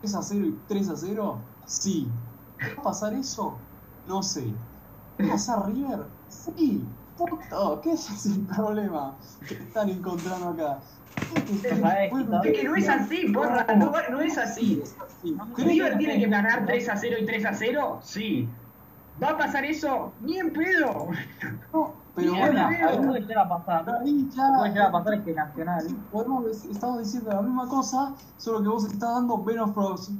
3 a 0 y 3 a 0? Sí. ¿Va a pasar eso? No sé. ¿Va a pasar River? Sí. Puto, ¿qué es el problema que están encontrando acá? Es que no es así, porra, no, no es así. ¿River tiene que ganar 3 a 0 y 3 a 0? Sí. ¿Va a pasar eso? Ni en pedo. No, Pero Mira, bueno, puede llegar a pasar, lo puede llegar a pasar es que Nacional. Podemos dec- estamos diciendo la misma cosa, solo que vos estás dando menos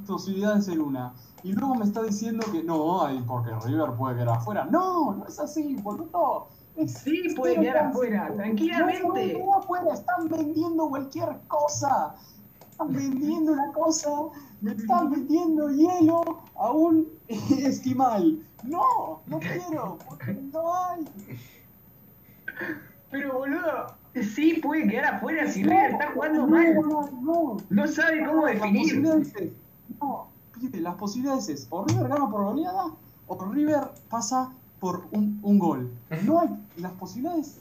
posibilidades en una. Y luego me está diciendo que no, ay, porque River puede quedar afuera. No, no es así, boludo. Es Sí, puede quedar afuera, No tranquilamente. quedar afuera, están vendiendo cualquier cosa. Están vendiendo una cosa, me están vendiendo hielo a un esquimal. No, no quiero, porque no hay. Pero boludo, sí puede quedar afuera si River está jugando mal. No, no, No sabe cómo Las definir. no, las posibilidades es o River gana por goleada o River pasa por un, un gol. No hay las posibilidades.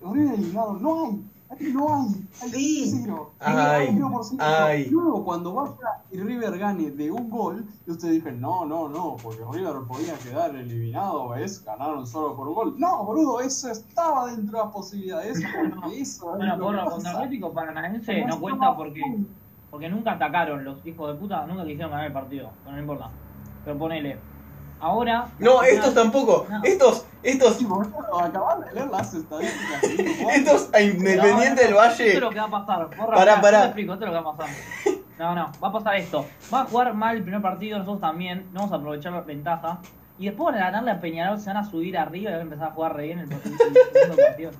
River eliminado, no hay. Aquí no hay. Hay Sí. cero. Ay, Cero por ciento. ay. Luego, cuando vaya y River gane de un gol, y ustedes dicen, no, no, no, porque River podía quedar eliminado, ¿ves? Ganaron solo por un gol. No, boludo, eso estaba dentro de las posibilidades. Porque eso es Bueno, lo por que lo pasa. contra Atlético Paranaense no cuenta porque porque nunca atacaron los hijos de puta, nunca quisieron ganar el partido, pero no importa. Pero ponele, ahora... No, estos tampoco. No. Estos, estos, Sí, boludo, acabas de leer las estadísticas. estos a Independiente del Esto es Valle. lo que va a pasar. Porra, Pará, mirá, pará. yo te explico, esto es lo que va a pasar. No, no, va a pasar esto. Va a jugar mal el primer partido, nosotros también, no vamos a aprovechar la ventaja. Y después van a ganarle a Peñarol, se van a subir arriba y van a empezar a jugar re bien el, el segundo partido.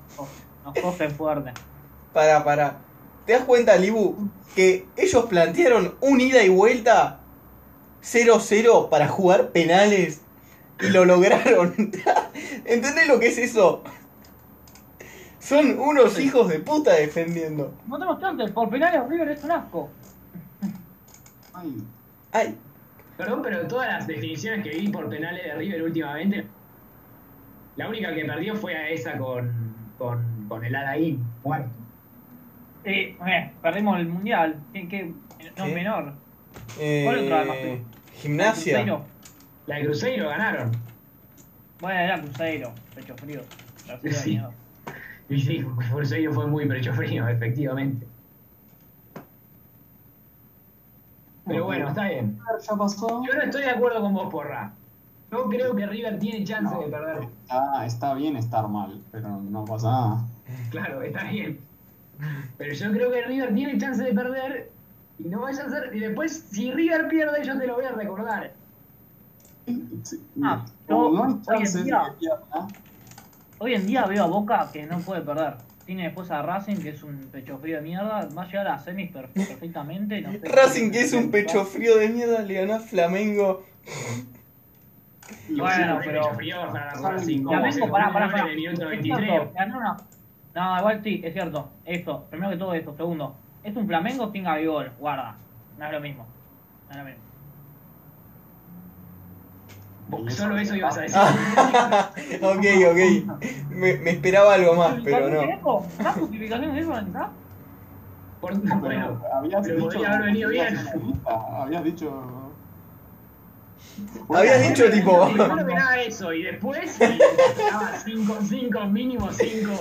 Nos cogen fuerte. Para, para. ¿Te das cuenta, Libu, que ellos plantearon un ida y vuelta 0-0 para jugar penales y lo lograron? ¿Entendés lo que es eso? Son unos hijos de puta defendiendo. No tenemos chances, por penales River es un asco. Ay, Ay, Perdón, pero todas las definiciones que vi por penales de River últimamente, la única que perdió fue a esa con, con, con el Alain, muerto. Eh, eh, perdimos el mundial. ¿Qué, qué? No ¿Qué? es menor. ¿Cuál otra además? Gimnasia. Cruzeiro. La de Cruzeiro ganaron. Bueno, era Cruzeiro, pecho frío. Sí. Y sí, Cruzeiro fue muy pecho frío, efectivamente. Pero bueno, está bien. ya pasó. Yo no estoy de acuerdo con vos, Porra. No creo que River tiene chance de perder. Está, está bien estar mal, pero no pasa nada. Claro, está bien. Pero yo creo que River tiene chance de perder y no vaya a ser. Y después, si River pierde, yo te lo voy a recordar. Sí, Ah, no hoy en día- que pierda, Hoy en día veo a Boca que no puede perder. Tiene después a Racing, que es un pecho frío de mierda. Va a llegar a semis per- perfectamente. no sé. Racing, que es un pecho frío de mierda, le ganó a Flamengo. Bueno, pero- Flamengo, pará, pará, en pará. el minuto Es 23. cierto, ganó una- No, igual sí, es cierto. Esto, primero que todo esto. Segundo, es un Flamengo sin Gabigol. Guarda, no es lo mismo. No es lo mismo. Vos Solo eso ibas a decir. Ah, ok, ok. Me, me esperaba algo más, pero no. ¿Más justificación de eso, Anita? Por- pero bueno, habías pero dicho. haber venido bien. Habías dicho. Habías dicho tipo. Primero que nada eso, y después estaba 5, 5, mínimo 5.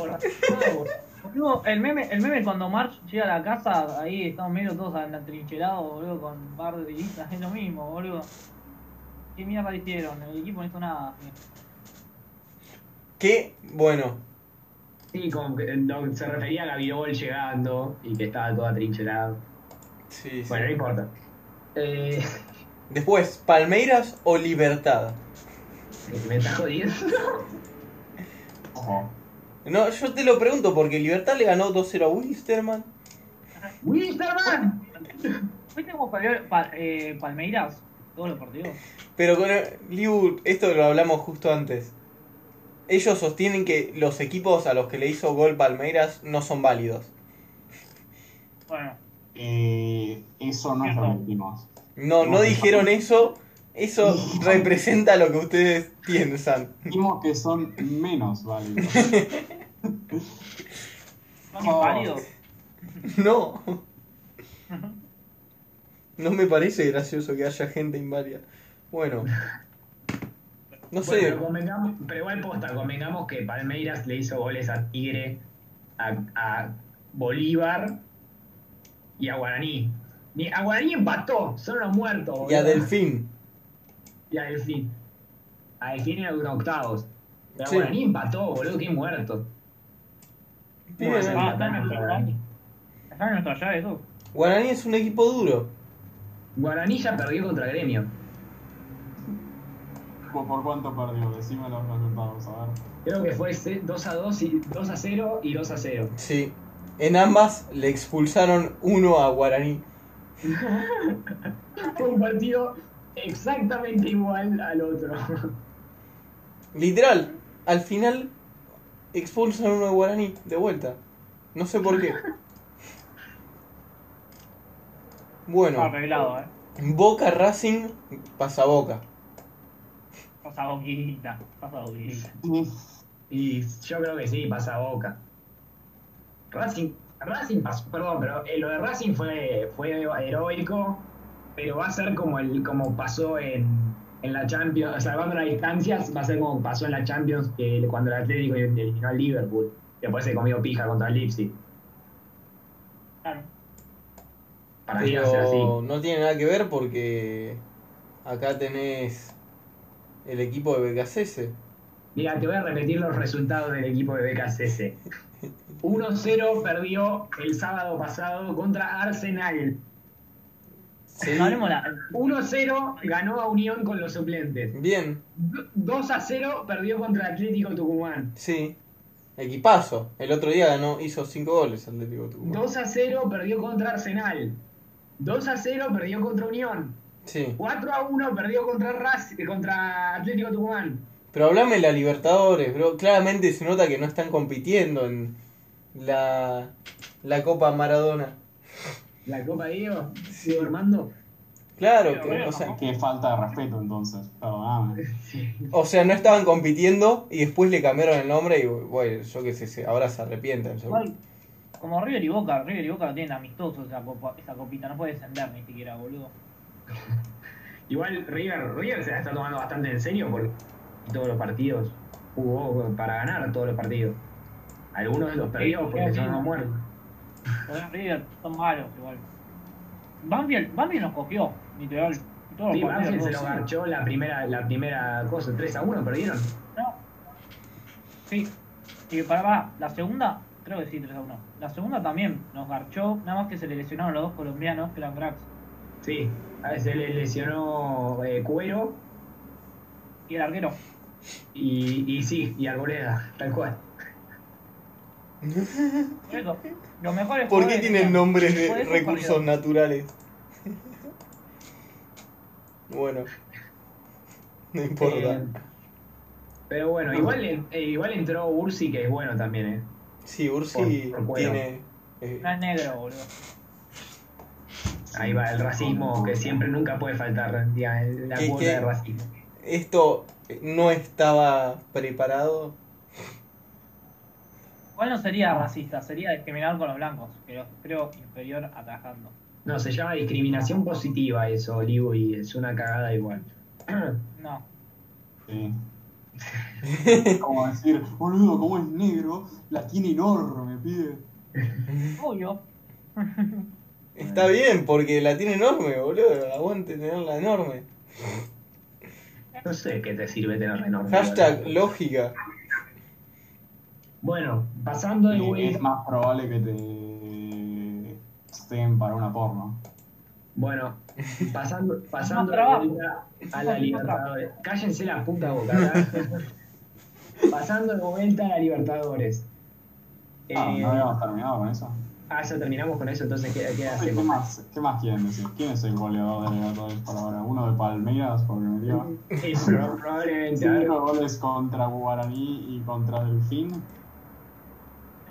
Boludo, el meme, el meme cuando March llega a la casa, ahí estamos medio todos atrincherados, boludo, con un par de listas, es lo mismo, boludo. ¿Qué mierda hicieron? El equipo no hizo nada. Que, bueno, Sí, como que no, se refería a Gabigol llegando y que estaba todo atrincherado. sí, sí. Bueno, no importa. Eh, Después, Palmeiras o Libertad. me está jodiendo. Ojo. No, yo te lo pregunto porque Libertad le ganó 2-0 a Wisterman. ¡Wisterman! ¿Viste cómo perdió Pa- eh, Palmeiras? Todos los partidos. Pero con el- Liu, esto lo hablamos justo antes. Ellos sostienen que los equipos a los que le hizo gol Palmeiras no son válidos. Bueno, Eh, eso no es lo que dijimos. No, no dijeron eso. Eso representa lo que ustedes piensan. Dijimos que son menos válidos. son inválidos. No. No me parece gracioso que haya gente inválida. Bueno. No Bueno, sé. pero, convengamos- pero igual posta, convengamos que Palmeiras le hizo goles a Tigre, a, a Bolívar y a Guaraní. Ni- A Guaraní empató, son los muertos. Y a. Delfín. Y a Delfín. A Delfín en octavos. Pero Sí. Guaraní empató, boludo, qué muerto. ¿Cómo vas a Bien. Ah, empatar está en contra nuestro Guaraní? Está en nuestra llave tú. Guaraní es un equipo duro. Guaraní ya perdió contra Gremio. ¿Por, cuánto perdió? Decime los resultados, a ver. Creo que fue se- 2 a 2 y 2 a 0 y 2 a 0. Sí. En ambas le expulsaron uno a Guaraní. Fue un partido exactamente igual al otro. Literal, al final expulsan uno a Guaraní de vuelta. No sé por qué. Bueno, Arreglado, eh. Boca Racing pasa Boca. Pasa boquita, pasa boquita. Y yo creo que sí, pasa a Boca. Racing, Racing pasó, perdón, pero eh, lo de Racing fue, fue heroico, pero va a ser como el como pasó en, en la Champions, o sea, salvando las distancias, va a ser como pasó en la Champions que cuando el Atlético eliminó al Liverpool. Después se comió pija contra el Leipzig. Claro. Para mí va a ser así. Pero no tiene nada que ver porque acá tenés el equipo de BKCS. Mira, te voy a repetir los resultados del equipo de BKCS. 1-0 perdió el sábado pasado contra Arsenal. Sí. No hablemos la. 1-0 ganó a Unión con los suplentes. Bien, 2-0 perdió contra Atlético Tucumán. sí. Equipazo. El otro día ganó, hizo 5 goles Atlético Tucumán. 2-0 perdió contra Arsenal. 2-0 perdió contra Unión. Sí. 4-1 perdió contra, Raz- contra Atlético Tucumán. Pero hablame de la Libertadores, bro. Claramente se nota que no están compitiendo en la, la Copa Maradona. La Copa Diego, Diego Armando. Claro, Pero que, bueno, o, sea, Qué falta de respeto entonces, perdóname. o sea, no estaban compitiendo y después le cambiaron el nombre y bueno, yo qué sé, ahora se arrepienten. seguro. Igual, como River y Boca, River y Boca lo tienen amistosos esa, copa, esa copita, no puede descender ni siquiera, boludo. Igual River, River se la está tomando bastante en serio porque todos los partidos jugó para ganar todos los partidos. Algunos los perdió Sí, porque sí, son sí. unos muertos. Los de River son malos igual. Banfield, Banfield nos cogió, literal. Todos Sí, Banfield se lo garchó la primera, la primera cosa, 3 a 1 perdieron. No. Sí. Y para, para, la segunda, creo que sí, 3 a 1. La segunda también nos garchó, nada más que se le lesionaron los dos colombianos, que eran cracks. Sí, a se le lesionó eh, Cuero Y el arquero. y, y sí, y Arboleda, tal cual. Por eso, los mejores ¿Por qué tienen nombres de recursos naturales? Bueno, no importa. Eh, pero bueno, igual, eh, igual entró Ursi, que es bueno también, ¿eh? Sí, Ursi por- por cuero. tiene. eh, No es negro, boludo. Ahí va el racismo que siempre nunca puede faltar, ya, la ¿Qué- cuota qué? de racismo. esto no estaba preparado. ¿Cuál no sería racista? Sería discriminar con los blancos, que los creo inferior atajando. No, se llama discriminación positiva eso, Olivo, y es una cagada igual. No. Sí. Como decir, boludo, como es negro, la tiene enorme, pide. Obvio. Está bien, porque la tiene enorme, boludo. Aguante tenerla enorme. No sé qué te sirve tener enorme. Hashtag lógica. Bueno, pasando de Eh, vuelta. es más probable que te estén para una porno. Bueno, pasando, pasando de a la Libertadores. Cállense la puta boca. ¿verdad? pasando de vuelta a la Libertadores. Ah, Eh, no habíamos terminado con eso. ah, ya terminamos con eso, entonces ¿qué, qué ¿Qué, hacemos? más, ¿Qué más quieren decir? ¿Quién es el goleador de Libertadores por ahora? ¿Uno de Palmeiras? Porque metió Sí, pero probablemente. cinco goles contra Guaraní y contra Delfín.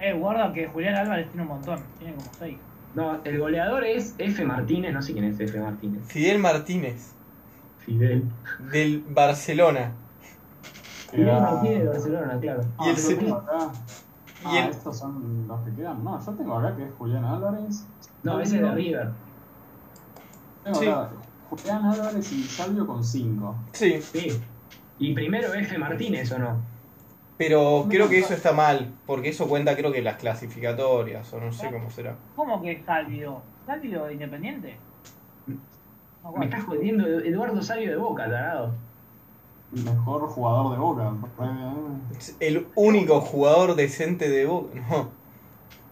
Eh, guarda que Julián Álvarez tiene un montón. Tiene como 6. No, el goleador es F. Martínez, no sé quién es F. Martínez. Fidel Martínez, Fidel. del Barcelona. Fidel Era- Martínez de Barcelona, claro. Ah, Y el yo se- tengo acá. y Ah, el- estos son los que quedan. No, yo tengo acá que es Julián Álvarez. No, ese es de River. Tengo Sí. acá Julián Álvarez y Salvio con 5. Sí, Sí. Y primero F. Martínez, ¿o no? Pero creo que eso está mal, porque eso cuenta creo que las clasificatorias, o no sé cómo será. ¿Cómo que Salvio? ¿Salvio de Independiente? No, Me ¿cuál? estás jodiendo Eduardo Salvio de Boca, tarado. mejor jugador de Boca. Es el único jugador decente de Boca. No,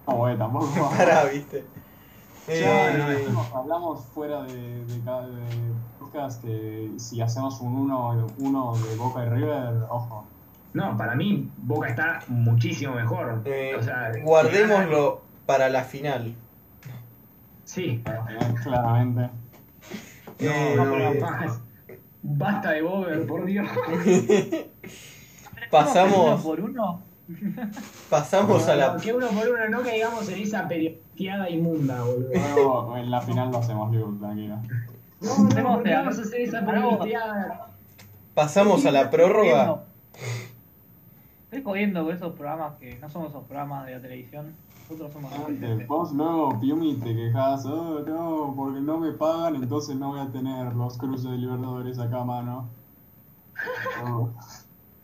No, güey, tampoco. pará, viste. Ya, Eh, no, hablamos fuera de, de, de podcast que si hacemos un 1 uno de Boca y River, ojo. No, para mí Boca está muchísimo mejor. eh, o sea, guardémoslo para la final. Sí. Eh, claramente. No, Eh, no, no, más. Basta de Bober, por Dios. Pasamos- Uno por uno. Pasamos a la. Que uno por uno no caigamos en esa periodicidad inmunda, boludo. Luego en la final lo hacemos, Liu, tranquila. No, no, Hacemos ¿por qué de- vamos a hacer esa periodicidad? Pasamos a la prórroga. Estoy jodiendo con esos programas que no somos esos programas de la televisión. Nosotros somos presentes. Vos luego, Piumi, te quejas, oh no, porque no me pagan, entonces no voy a tener los cruces de Libertadores acá a mano. Oh.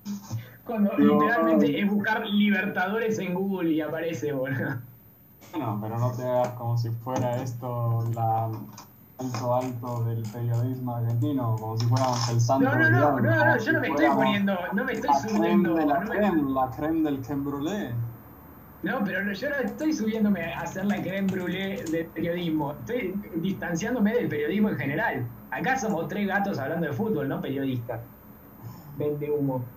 Cuando No. literalmente es buscar Libertadores en Google y aparece, boludo. Bueno, pero no te hagas como si fuera esto la alto alto del periodismo argentino, como si fuéramos el santo No, no, no, no, no, si yo no me estoy poniendo, no me estoy subiendo, la no, me- creme, la creme del creme brûlée. no, pero yo no estoy subiéndome a hacer la creme brûlée del periodismo, estoy distanciándome del periodismo en general. Acá somos tres gatos hablando de fútbol, no periodistas. Vende humo.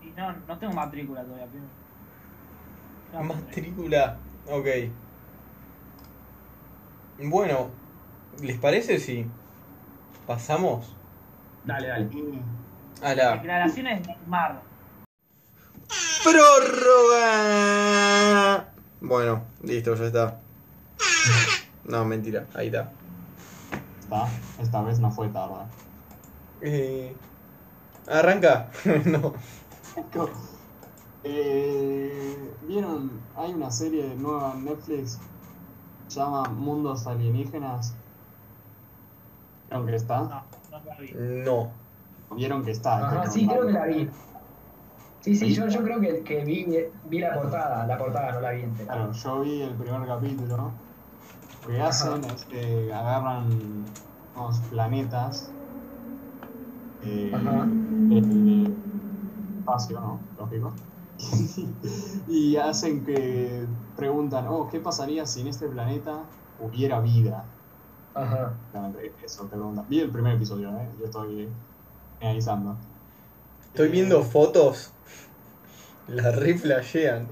Y no, no tengo matrícula todavía, primo. Ya, Matrícula. Ok. Bueno, ¿les parece si pasamos Dale, dale. a la Declaraciones de Neymar. prórroga? Bueno, listo, ya está. No, mentira, ahí está. Está, esta vez no fue tarde. Eh, ¿Arranca? no. Eh, ¿Vieron? Hay una serie nueva en Netflix se llama Mundos Alienígenas. ¿Vieron que está? No, no la vi. No. ¿Vieron que está? Ajá, Que sí, no- creo que la vi. Sí, sí, yo, yo creo que, que vi, vi la portada, la portada no la vi entera. Claro, yo vi el primer capítulo. Lo que hacen es que agarran unos planetas eh, Ajá. del espacio, ¿no? Lógico. y hacen que preguntan, oh, ¿qué pasaría si en este planeta hubiera vida? Ajá. Exactamente, Eso te preguntan. Vi el primer episodio, ¿eh? Yo estoy analizando. Estoy Eh, viendo fotos. Las re flashean.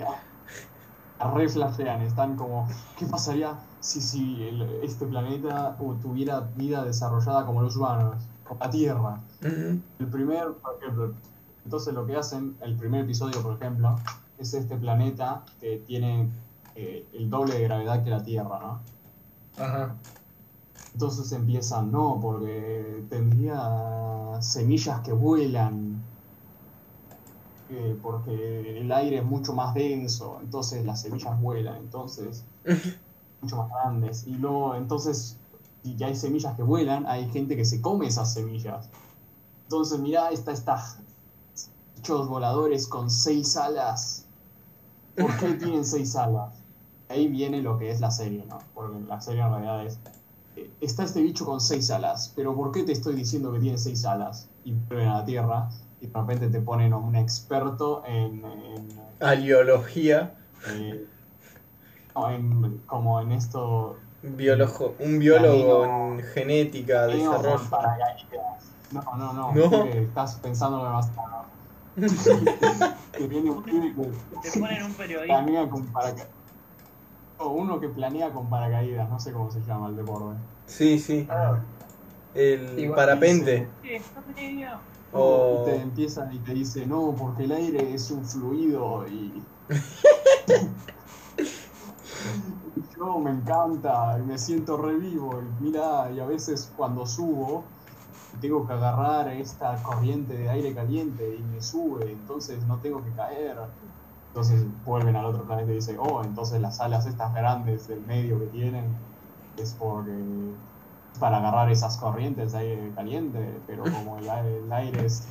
re flashean, están como, ¿qué pasaría si, si el- este planeta uh, tuviera vida desarrollada como los humanos, como la Tierra? Ujú. El primer, por ejemplo, entonces lo que hacen, el primer episodio, por ejemplo, es este planeta que tiene eh, el doble de gravedad que la Tierra, ¿no? Ajá. Entonces empiezan, no, porque tendría semillas que vuelan, eh, porque el aire es mucho más denso, entonces las semillas vuelan, entonces mucho más grandes. Y luego, entonces, si ya hay semillas que vuelan, hay gente que se come esas semillas. Entonces, mirá, está estas bichos voladores con seis alas. ¿Por qué tienen seis alas? Ahí viene lo que es la serie, ¿no? Porque la serie en realidad es está este bicho con seis alas, pero ¿por qué te estoy diciendo que tiene seis alas? Y vuelven a la Tierra y de repente te ponen a un experto en, en, Aliología. eh, no, en- como en esto Biólogo, un biólogo en genética, desarrollo. No, no, no, No. estás pensando demasiado. que viene un que Te ponen un periodista. planea con paracaídas. O uno que planea con paracaídas, no sé cómo se llama el deporte. Sí, sí. Ah, El Igual parapente. Sí. O- Y te empieza y te dice, no, porque el aire es un fluido y... Yo me encanta, y me siento revivo, y mira, y a veces cuando subo, tengo que agarrar esta corriente de aire caliente y me sube, entonces no tengo que caer. Entonces vuelven al otro planeta y dicen, oh, entonces las alas estas grandes del medio que tienen es porque para agarrar esas corrientes de aire caliente, pero como el el aire es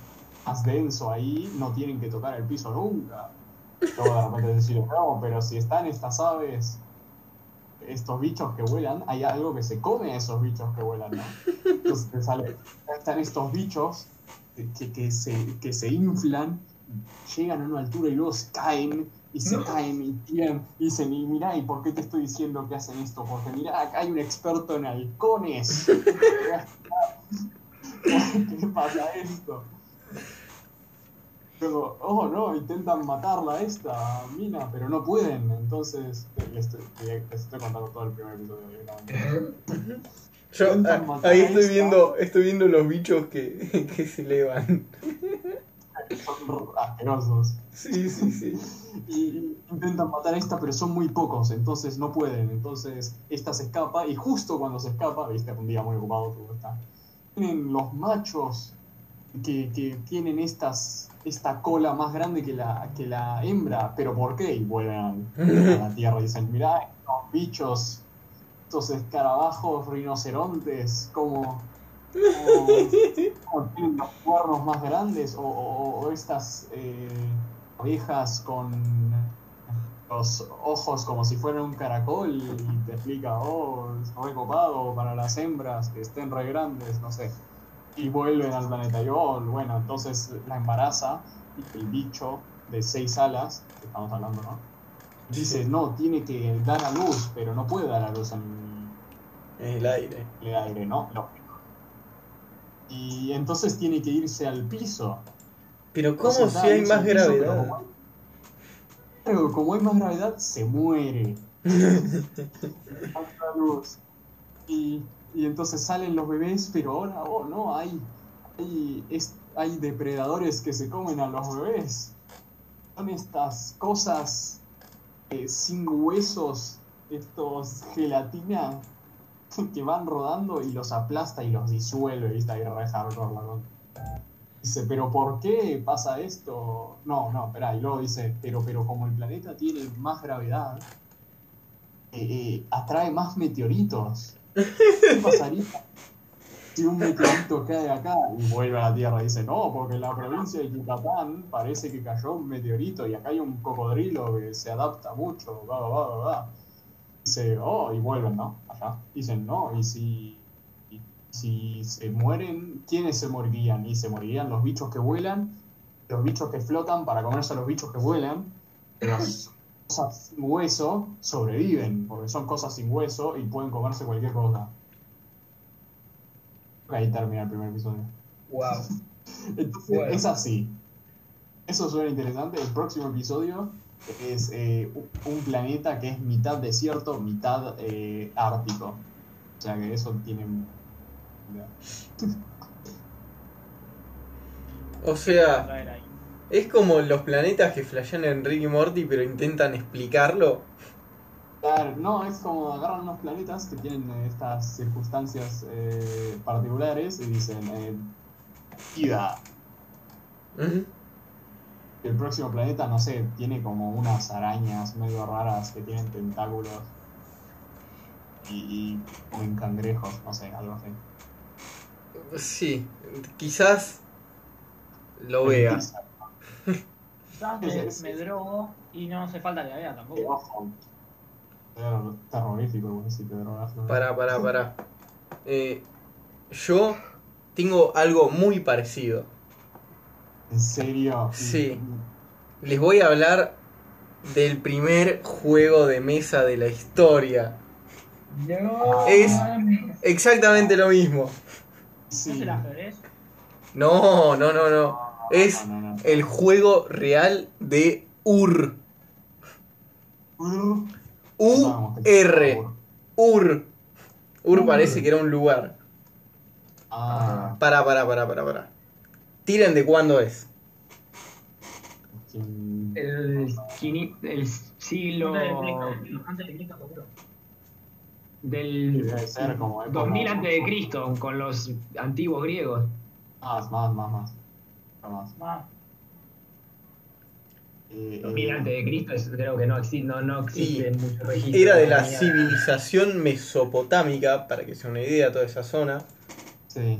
más denso ahí, no tienen que tocar el piso nunca. Luego de repente decir, no, pero si están estas aves, estos bichos que vuelan, hay algo que se come a esos bichos que vuelan, ¿no? Entonces te sale, están estos bichos que, que se, que se inflan, llegan a una altura y luego se caen y se caen y tiran y dicen, y mirá, ¿y por qué te estoy diciendo que hacen esto? Porque mirá, acá hay un experto en halcones. ¿Por qué pasa esto? Pero, oh no, intentan matarla a esta mina, pero no pueden. Entonces, les estoy, les estoy contando todo el primer episodio. ¿no? Yo ah, ahí estoy viendo, estoy viendo los bichos que, que se elevan. Son asquerosos. Sí, sí, sí. y intentan matar a esta, pero son muy pocos, entonces no pueden. Entonces esta se escapa y justo cuando se escapa, viste, un día muy ocupado todo está, tienen los machos que, que tienen estas esta cola más grande que la, que la hembra, pero ¿por qué? Y vuelven a la tierra y dicen, mirá, estos bichos, estos escarabajos, rinocerontes, como... como tienen los cuernos más grandes o, o- o estas eh, ovejas con los ojos como si fueran un caracol y te explica, oh, es re copado para las hembras que estén re grandes, no sé. Y vuelven al planeta. Y oh, bueno, entonces la embaraza el bicho de seis alas, que estamos hablando, ¿no? Dice, no, tiene que dar a luz, pero no puede dar a luz en el aire. el aire, ¿no? Y entonces tiene que irse al piso. Pero ¿cómo si hay más piso, gravedad? como hay- Claro, como hay más gravedad, se muere. Y, y entonces salen los bebés, pero ahora, oh no, hay, hay, es- hay depredadores que se comen a los bebés. Son estas cosas eh, sin huesos, estos gelatina que van rodando y los aplasta y los disuelve, ¿viste? Ahí re hardcore la cosa. Dice, pero ¿por qué pasa esto? No, no, espera, y luego dice, pero, pero como el planeta tiene más gravedad, eh, eh, atrae más meteoritos. ¿Qué pasaría si un meteorito cae acá y vuelve a la Tierra? Dice, no, porque en la provincia de Yucatán parece que cayó un meteorito y acá hay un cocodrilo que se adapta mucho, bla, bla, bla, bla, Dice, oh, y vuelven, ¿no? Allá. Dicen, no, y si y si se mueren, ¿quiénes se morirían? Y se morirían los bichos que vuelan, los bichos que flotan para comerse a los bichos que vuelan, las cosas sin hueso sobreviven, porque son cosas sin hueso y pueden comerse cualquier cosa. Ahí termina el primer episodio. Wow. Entonces, Bueno. es así. Eso suena interesante. El próximo episodio es eh, un- planeta que es mitad desierto, mitad eh, ártico. O sea que eso tiene... O sea, es como los planetas que flashean en Rick y Morty, pero intentan explicarlo. Claro, no, es como agarran unos planetas que tienen eh, estas circunstancias eh, particulares y dicen, eh, vida. Ujú. El próximo planeta, no sé, tiene como unas arañas medio raras que tienen tentáculos y, y comen cangrejos, no sé, algo así. Sí, quizás lo vea. Quizás Es- me, drogo y no hace falta que la vea tampoco. ojo. Ter- Terrorífico, si te drogas. ¿no? Para, para, para. Eh, yo tengo algo muy parecido. ¿En serio? Sí. Les voy a hablar del primer juego de mesa de la historia. No. Es exactamente lo mismo. ¿No Sí. es el ajedrez? No, no, no, no. Es No, no, no. el juego real de Ur. Ur- U-R. Ur. Ur parece que era un lugar. Ah, Para, para, para, para, para. Tiren de cuándo es. ¿quién- El, quini- el siglo del Debe ser como época- 2000 antes de Cristo con los antiguos griegos. Más, más, más, más. Más. Más. Eh, 2000 eh, antes de Cristo es- creo que no existe, no, no existe mucho registro. Era de la civilización mesopotámica, para que sea una idea, toda esa zona. Sí.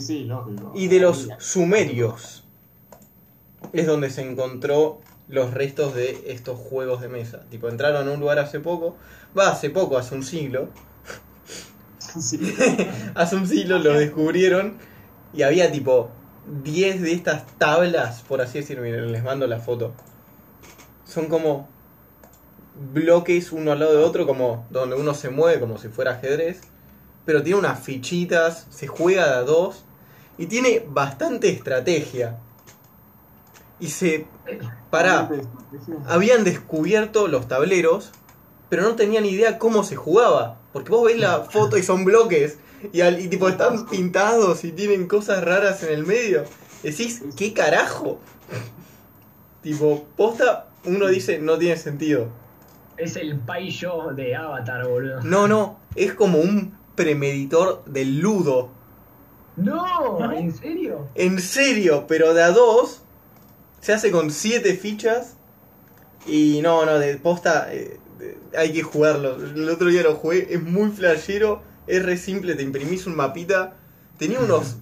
Sí, lógico. Y de los sumerios. Es donde se encontró los restos de estos juegos de mesa. Tipo, entraron a un lugar hace poco. Va, hace poco, hace un siglo. Sí. Hace un siglo lo descubrieron y había tipo 10 de estas tablas, por así decirlo, miren, les mando la foto. Son como bloques uno al lado de otro, como donde uno se mueve como si fuera ajedrez. Pero tiene unas fichitas, se juega de a dos y tiene bastante estrategia. Y se... Pará, habían descubierto los tableros, pero no tenían idea cómo se jugaba. Porque vos ves la foto y son bloques. Y, al- y tipo están pintados y tienen cosas raras en el medio. Decís, ¿qué carajo? tipo, posta, uno dice, no tiene sentido. Es el Pai Yo de Avatar, boludo. No, no, es como un premeditor del ludo. No, ¿en serio? En serio, pero de a dos se hace con siete fichas. Y no, no, de posta eh, de- hay que jugarlo. El otro día lo jugué, es muy flashero, es re simple, te imprimís un mapita. Tenía unos.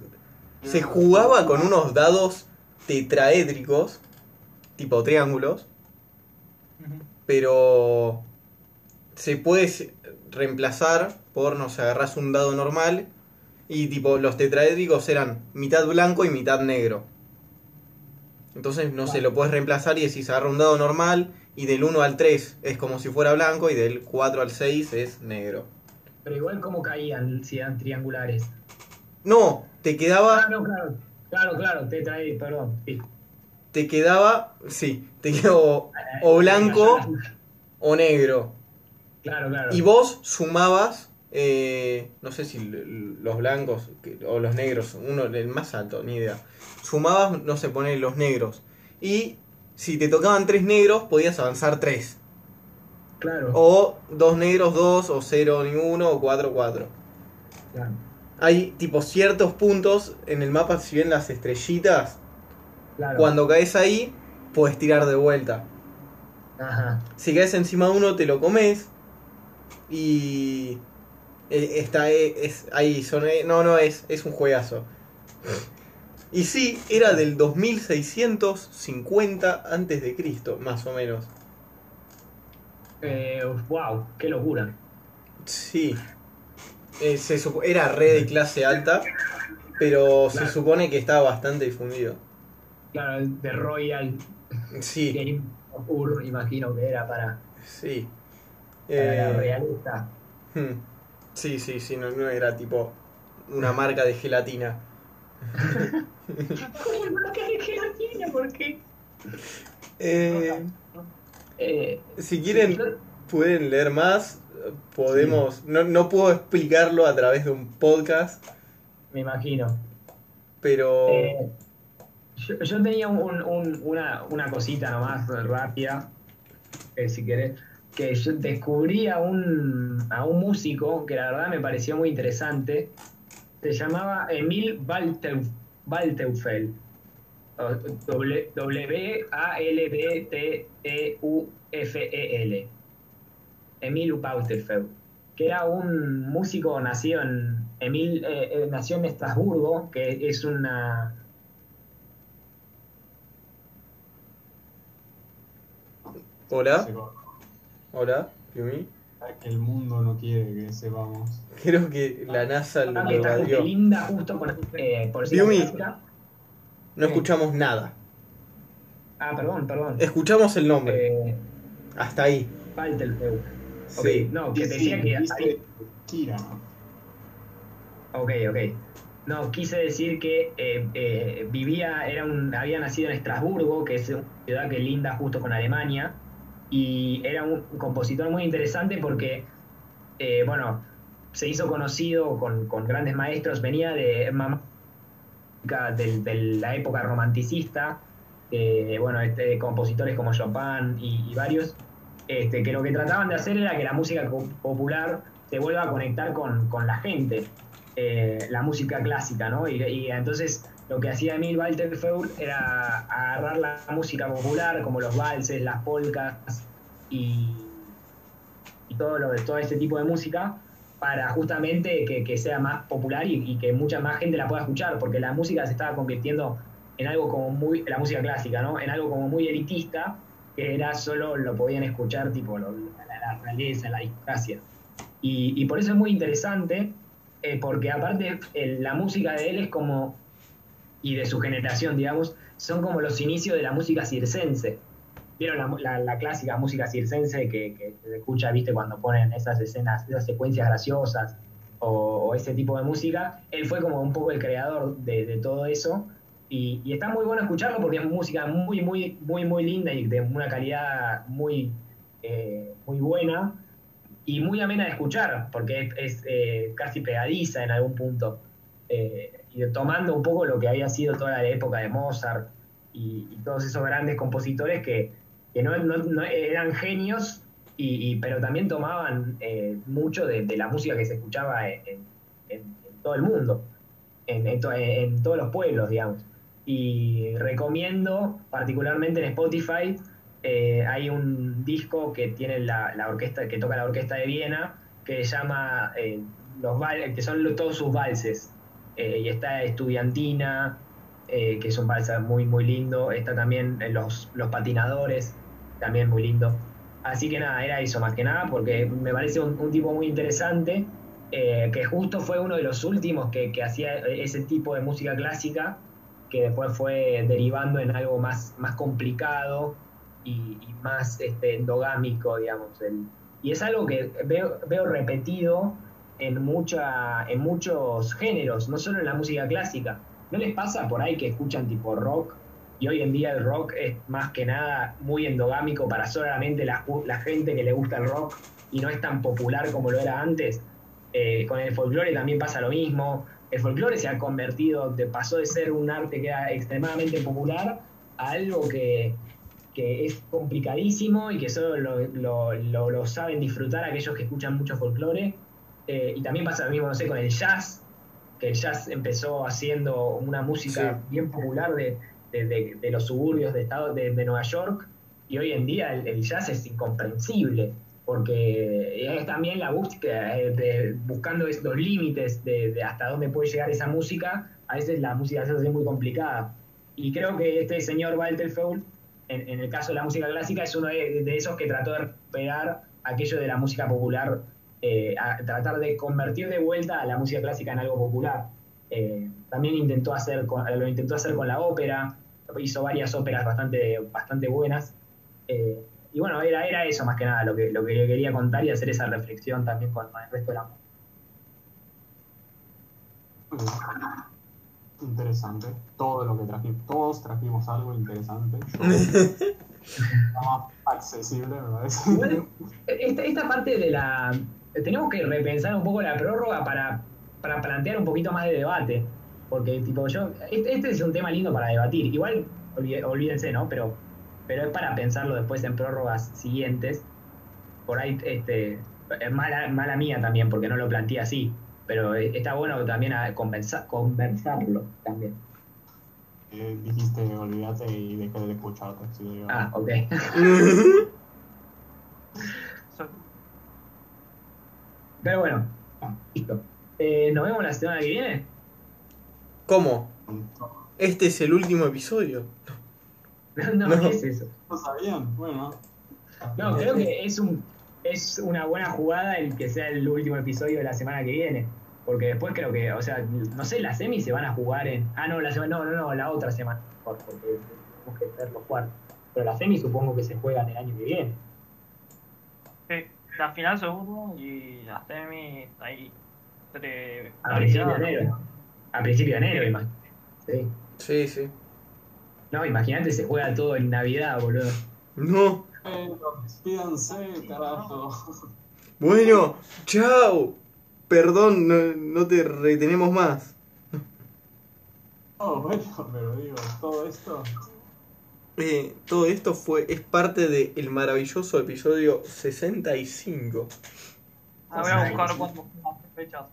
Se jugaba con unos dados tetraédricos, tipo triángulos, pero se puede reemplazar por, no sé, agarras un dado normal y tipo los tetraédricos eran mitad blanco y mitad negro. Entonces no se lo puedes reemplazar y decís agarra un dado normal y del 1 al 3 es como si fuera blanco y del 4 al 6 es negro. Pero igual, ¿cómo caían si eran triangulares? No, te quedaba, Ah, claro. Claro, claro, trae, perdón. Sí. te quedaba, sí, te quedó o blanco o negro. Claro, claro. Y vos sumabas, eh, no sé si los blancos o los negros, uno el más alto, ni idea. Sumabas, no sé, poner los negros. Y si te tocaban tres negros, podías avanzar tres. Claro. O dos negros, dos, o cero, ni uno, o cuatro, cuatro. claro. Hay tipo ciertos puntos en el mapa, si ven las estrellitas, claro. cuando caes ahí, puedes tirar de vuelta. Ajá. Si caes encima de uno, te lo comes. Y. eh, Está, eh, es, ahí, son, eh, no, no, es, es un juegazo. Y sí, era del 2650 antes de Cristo, más o menos. Eh, wow, qué locura. Sí. Eh, se era re de clase alta, pero se supone que estaba bastante difundido. Claro, el de Royal Sí, Ur, imagino que era para, sí. para la realista. hmm. Sí, sí, sí, no, no era tipo una marca de gelatina. ¿Por qué gelatina? ¿Por qué? Eh, Eh, si quieren, yo- pueden leer más. Podemos. No, no puedo explicarlo a través de un podcast, me imagino. pero. Eh, yo, yo tenía un- un- una, una cosita nomás rápida, eh, si querés, que yo descubrí a un, a un músico que la verdad me pareció muy interesante. Se llamaba Emil Walteuf- Walteufel. o W- W-A-L-B-T-E-U-F-E-L. Emil Walteufel. Que era un músico nacido en. Emil eh, eh, nació en Estrasburgo, que es una. Hola. Hola, Yumi. Que el mundo no quiere que sepamos. Creo que la NASA lo evadió. linda justo con. Eh, por la música. No escuchamos nada. Ah, perdón, perdón. Escuchamos el nombre. Eh, Hasta ahí. Walteufel. Ok, Sí. no, que Sí, decía que. ahí- Kira, ¿no? Ok, ok. No, quise decir que eh, eh, vivía, era un, había nacido en Estrasburgo, que es una ciudad que linda justo con Alemania, y era un compositor muy interesante porque, eh, bueno, se hizo conocido con, con grandes maestros, venía de, de, de la época romanticista, bueno, este, compositores como Chopin y, varios, este, que lo que trataban de hacer era que la música popular se vuelva a conectar con, con la gente, eh, la música clásica, ¿no? Y, y entonces lo que hacía Emil Walterfeur era agarrar la música popular, como los valses, las polcas y, todo, lo, todo ese tipo de música, para justamente que, que sea más popular y, que mucha más gente la pueda escuchar, porque la música se estaba convirtiendo en algo como muy, la música clásica, ¿no? En algo como muy elitista, que era solo lo podían escuchar tipo la, realeza, la aristocracia. Y, por eso es muy interesante, eh, porque aparte la música de él es como y de su generación, digamos, son como los inicios de la música circense. ¿Vieron la, la, clásica música circense que, se escucha, viste, cuando ponen esas escenas, esas secuencias graciosas o, ese tipo de música? Él fue como un poco el creador de, todo eso. Y, está muy bueno escucharlo porque es música muy, muy, muy, muy linda y de una calidad muy, eh, muy buena y muy amena de escuchar, porque es, eh, casi pegadiza en algún punto. Eh, tomando un poco lo que había sido toda la época de Mozart y, todos esos grandes compositores que, que no, eran genios, y, pero también tomaban eh, mucho de, la música que se escuchaba en, en, todo el mundo, en, todos los pueblos, digamos. Y recomiendo, particularmente en Spotify, eh, hay un disco que tiene la, la, orquesta, que toca la orquesta de Viena, que llama eh, los que son todos sus valses. Eh, y está Estudiantina, que es un vals muy muy lindo. Está también los, los patinadores, también muy lindo. Así que nada, era eso más que nada, porque me parece un, tipo muy interesante, que justo fue uno de los últimos que, que hacía ese tipo de música clásica, que después fue derivando en algo más, más complicado y, más este, endogámico, digamos. Y es algo que veo, veo repetido en, mucha, en muchos géneros, no solo en la música clásica. ¿No les pasa por ahí que escuchan tipo rock? Y hoy en día el rock es más que nada muy endogámico para solamente la, la gente que le gusta el rock y no es tan popular como lo era antes. Eh, con el folclore también pasa lo mismo. El folclore se ha convertido, de, pasó de ser un arte que era extremadamente popular a algo que, que es complicadísimo y que solo lo, lo, lo, lo saben disfrutar aquellos que escuchan mucho folclore. Eh, y también pasa lo mismo, no sé, con el jazz, que el jazz empezó haciendo una música sí. bien popular de, de, de, de, los suburbios de, estado, de, Nueva York, y hoy en día el, el jazz es incomprensible, porque es también la búsqueda, de, buscando los límites de, hasta dónde puede llegar esa música, a veces la música se hace muy complicada. Y creo que este señor Walter Feul en, en, el caso de la música clásica, es uno de, de, esos que trató de recuperar aquello de la música popular, eh, a tratar de convertir de vuelta a la música clásica en algo popular. Eh, también intentó hacer con, lo intentó hacer con la ópera, hizo varias óperas bastante, bastante buenas. Eh, y bueno, era, era eso más que nada lo que, lo que quería contar y hacer esa reflexión también con, con el resto de la música interesante. Todo lo que trajimos, todos trajimos algo interesante. más accesible, me parece. Bueno, esta, esta, parte de la. Tenemos que repensar un poco la prórroga para, para plantear un poquito más de debate. Porque, tipo, yo. Este, este es un tema lindo para debatir. Igual, olvídense, ¿no? Pero, pero es para pensarlo después en prórrogas siguientes. Por ahí, este. Es mala, mala mía también, porque no lo planteé así pero está bueno también a conversar, conversarlo también. Eh, dijiste olvídate y dejé de escucharte. Si. Ah, ok. pero bueno, listo. Eh, ¿Nos vemos la semana que viene? ¿Cómo? Este es el último episodio. no, no, ¿qué es eso? No sabían, bueno. No, creo que es un es una buena jugada el que sea el último episodio de la semana que viene. Porque después creo que, o sea, no sé, las semis se van a jugar en. Ah, no, la semana, no, no, no, la otra semana, porque tenemos que ver los cuartos. Pero las semis supongo que se juegan el año que viene. Sí, la final seguro y las semis ahí. Entre a principio de enero. A principio de enero, imagínate. Sí. Sí, sí. No, imagínate, se juega todo en Navidad, boludo. No. Despídanse, carajo. Bueno, chao. Perdón, no, no te retenemos más. Oh, bueno, pero digo, todo esto. Eh, todo esto fue es parte del el maravilloso episodio 65. Ah, voy a buscar cuántas fechas.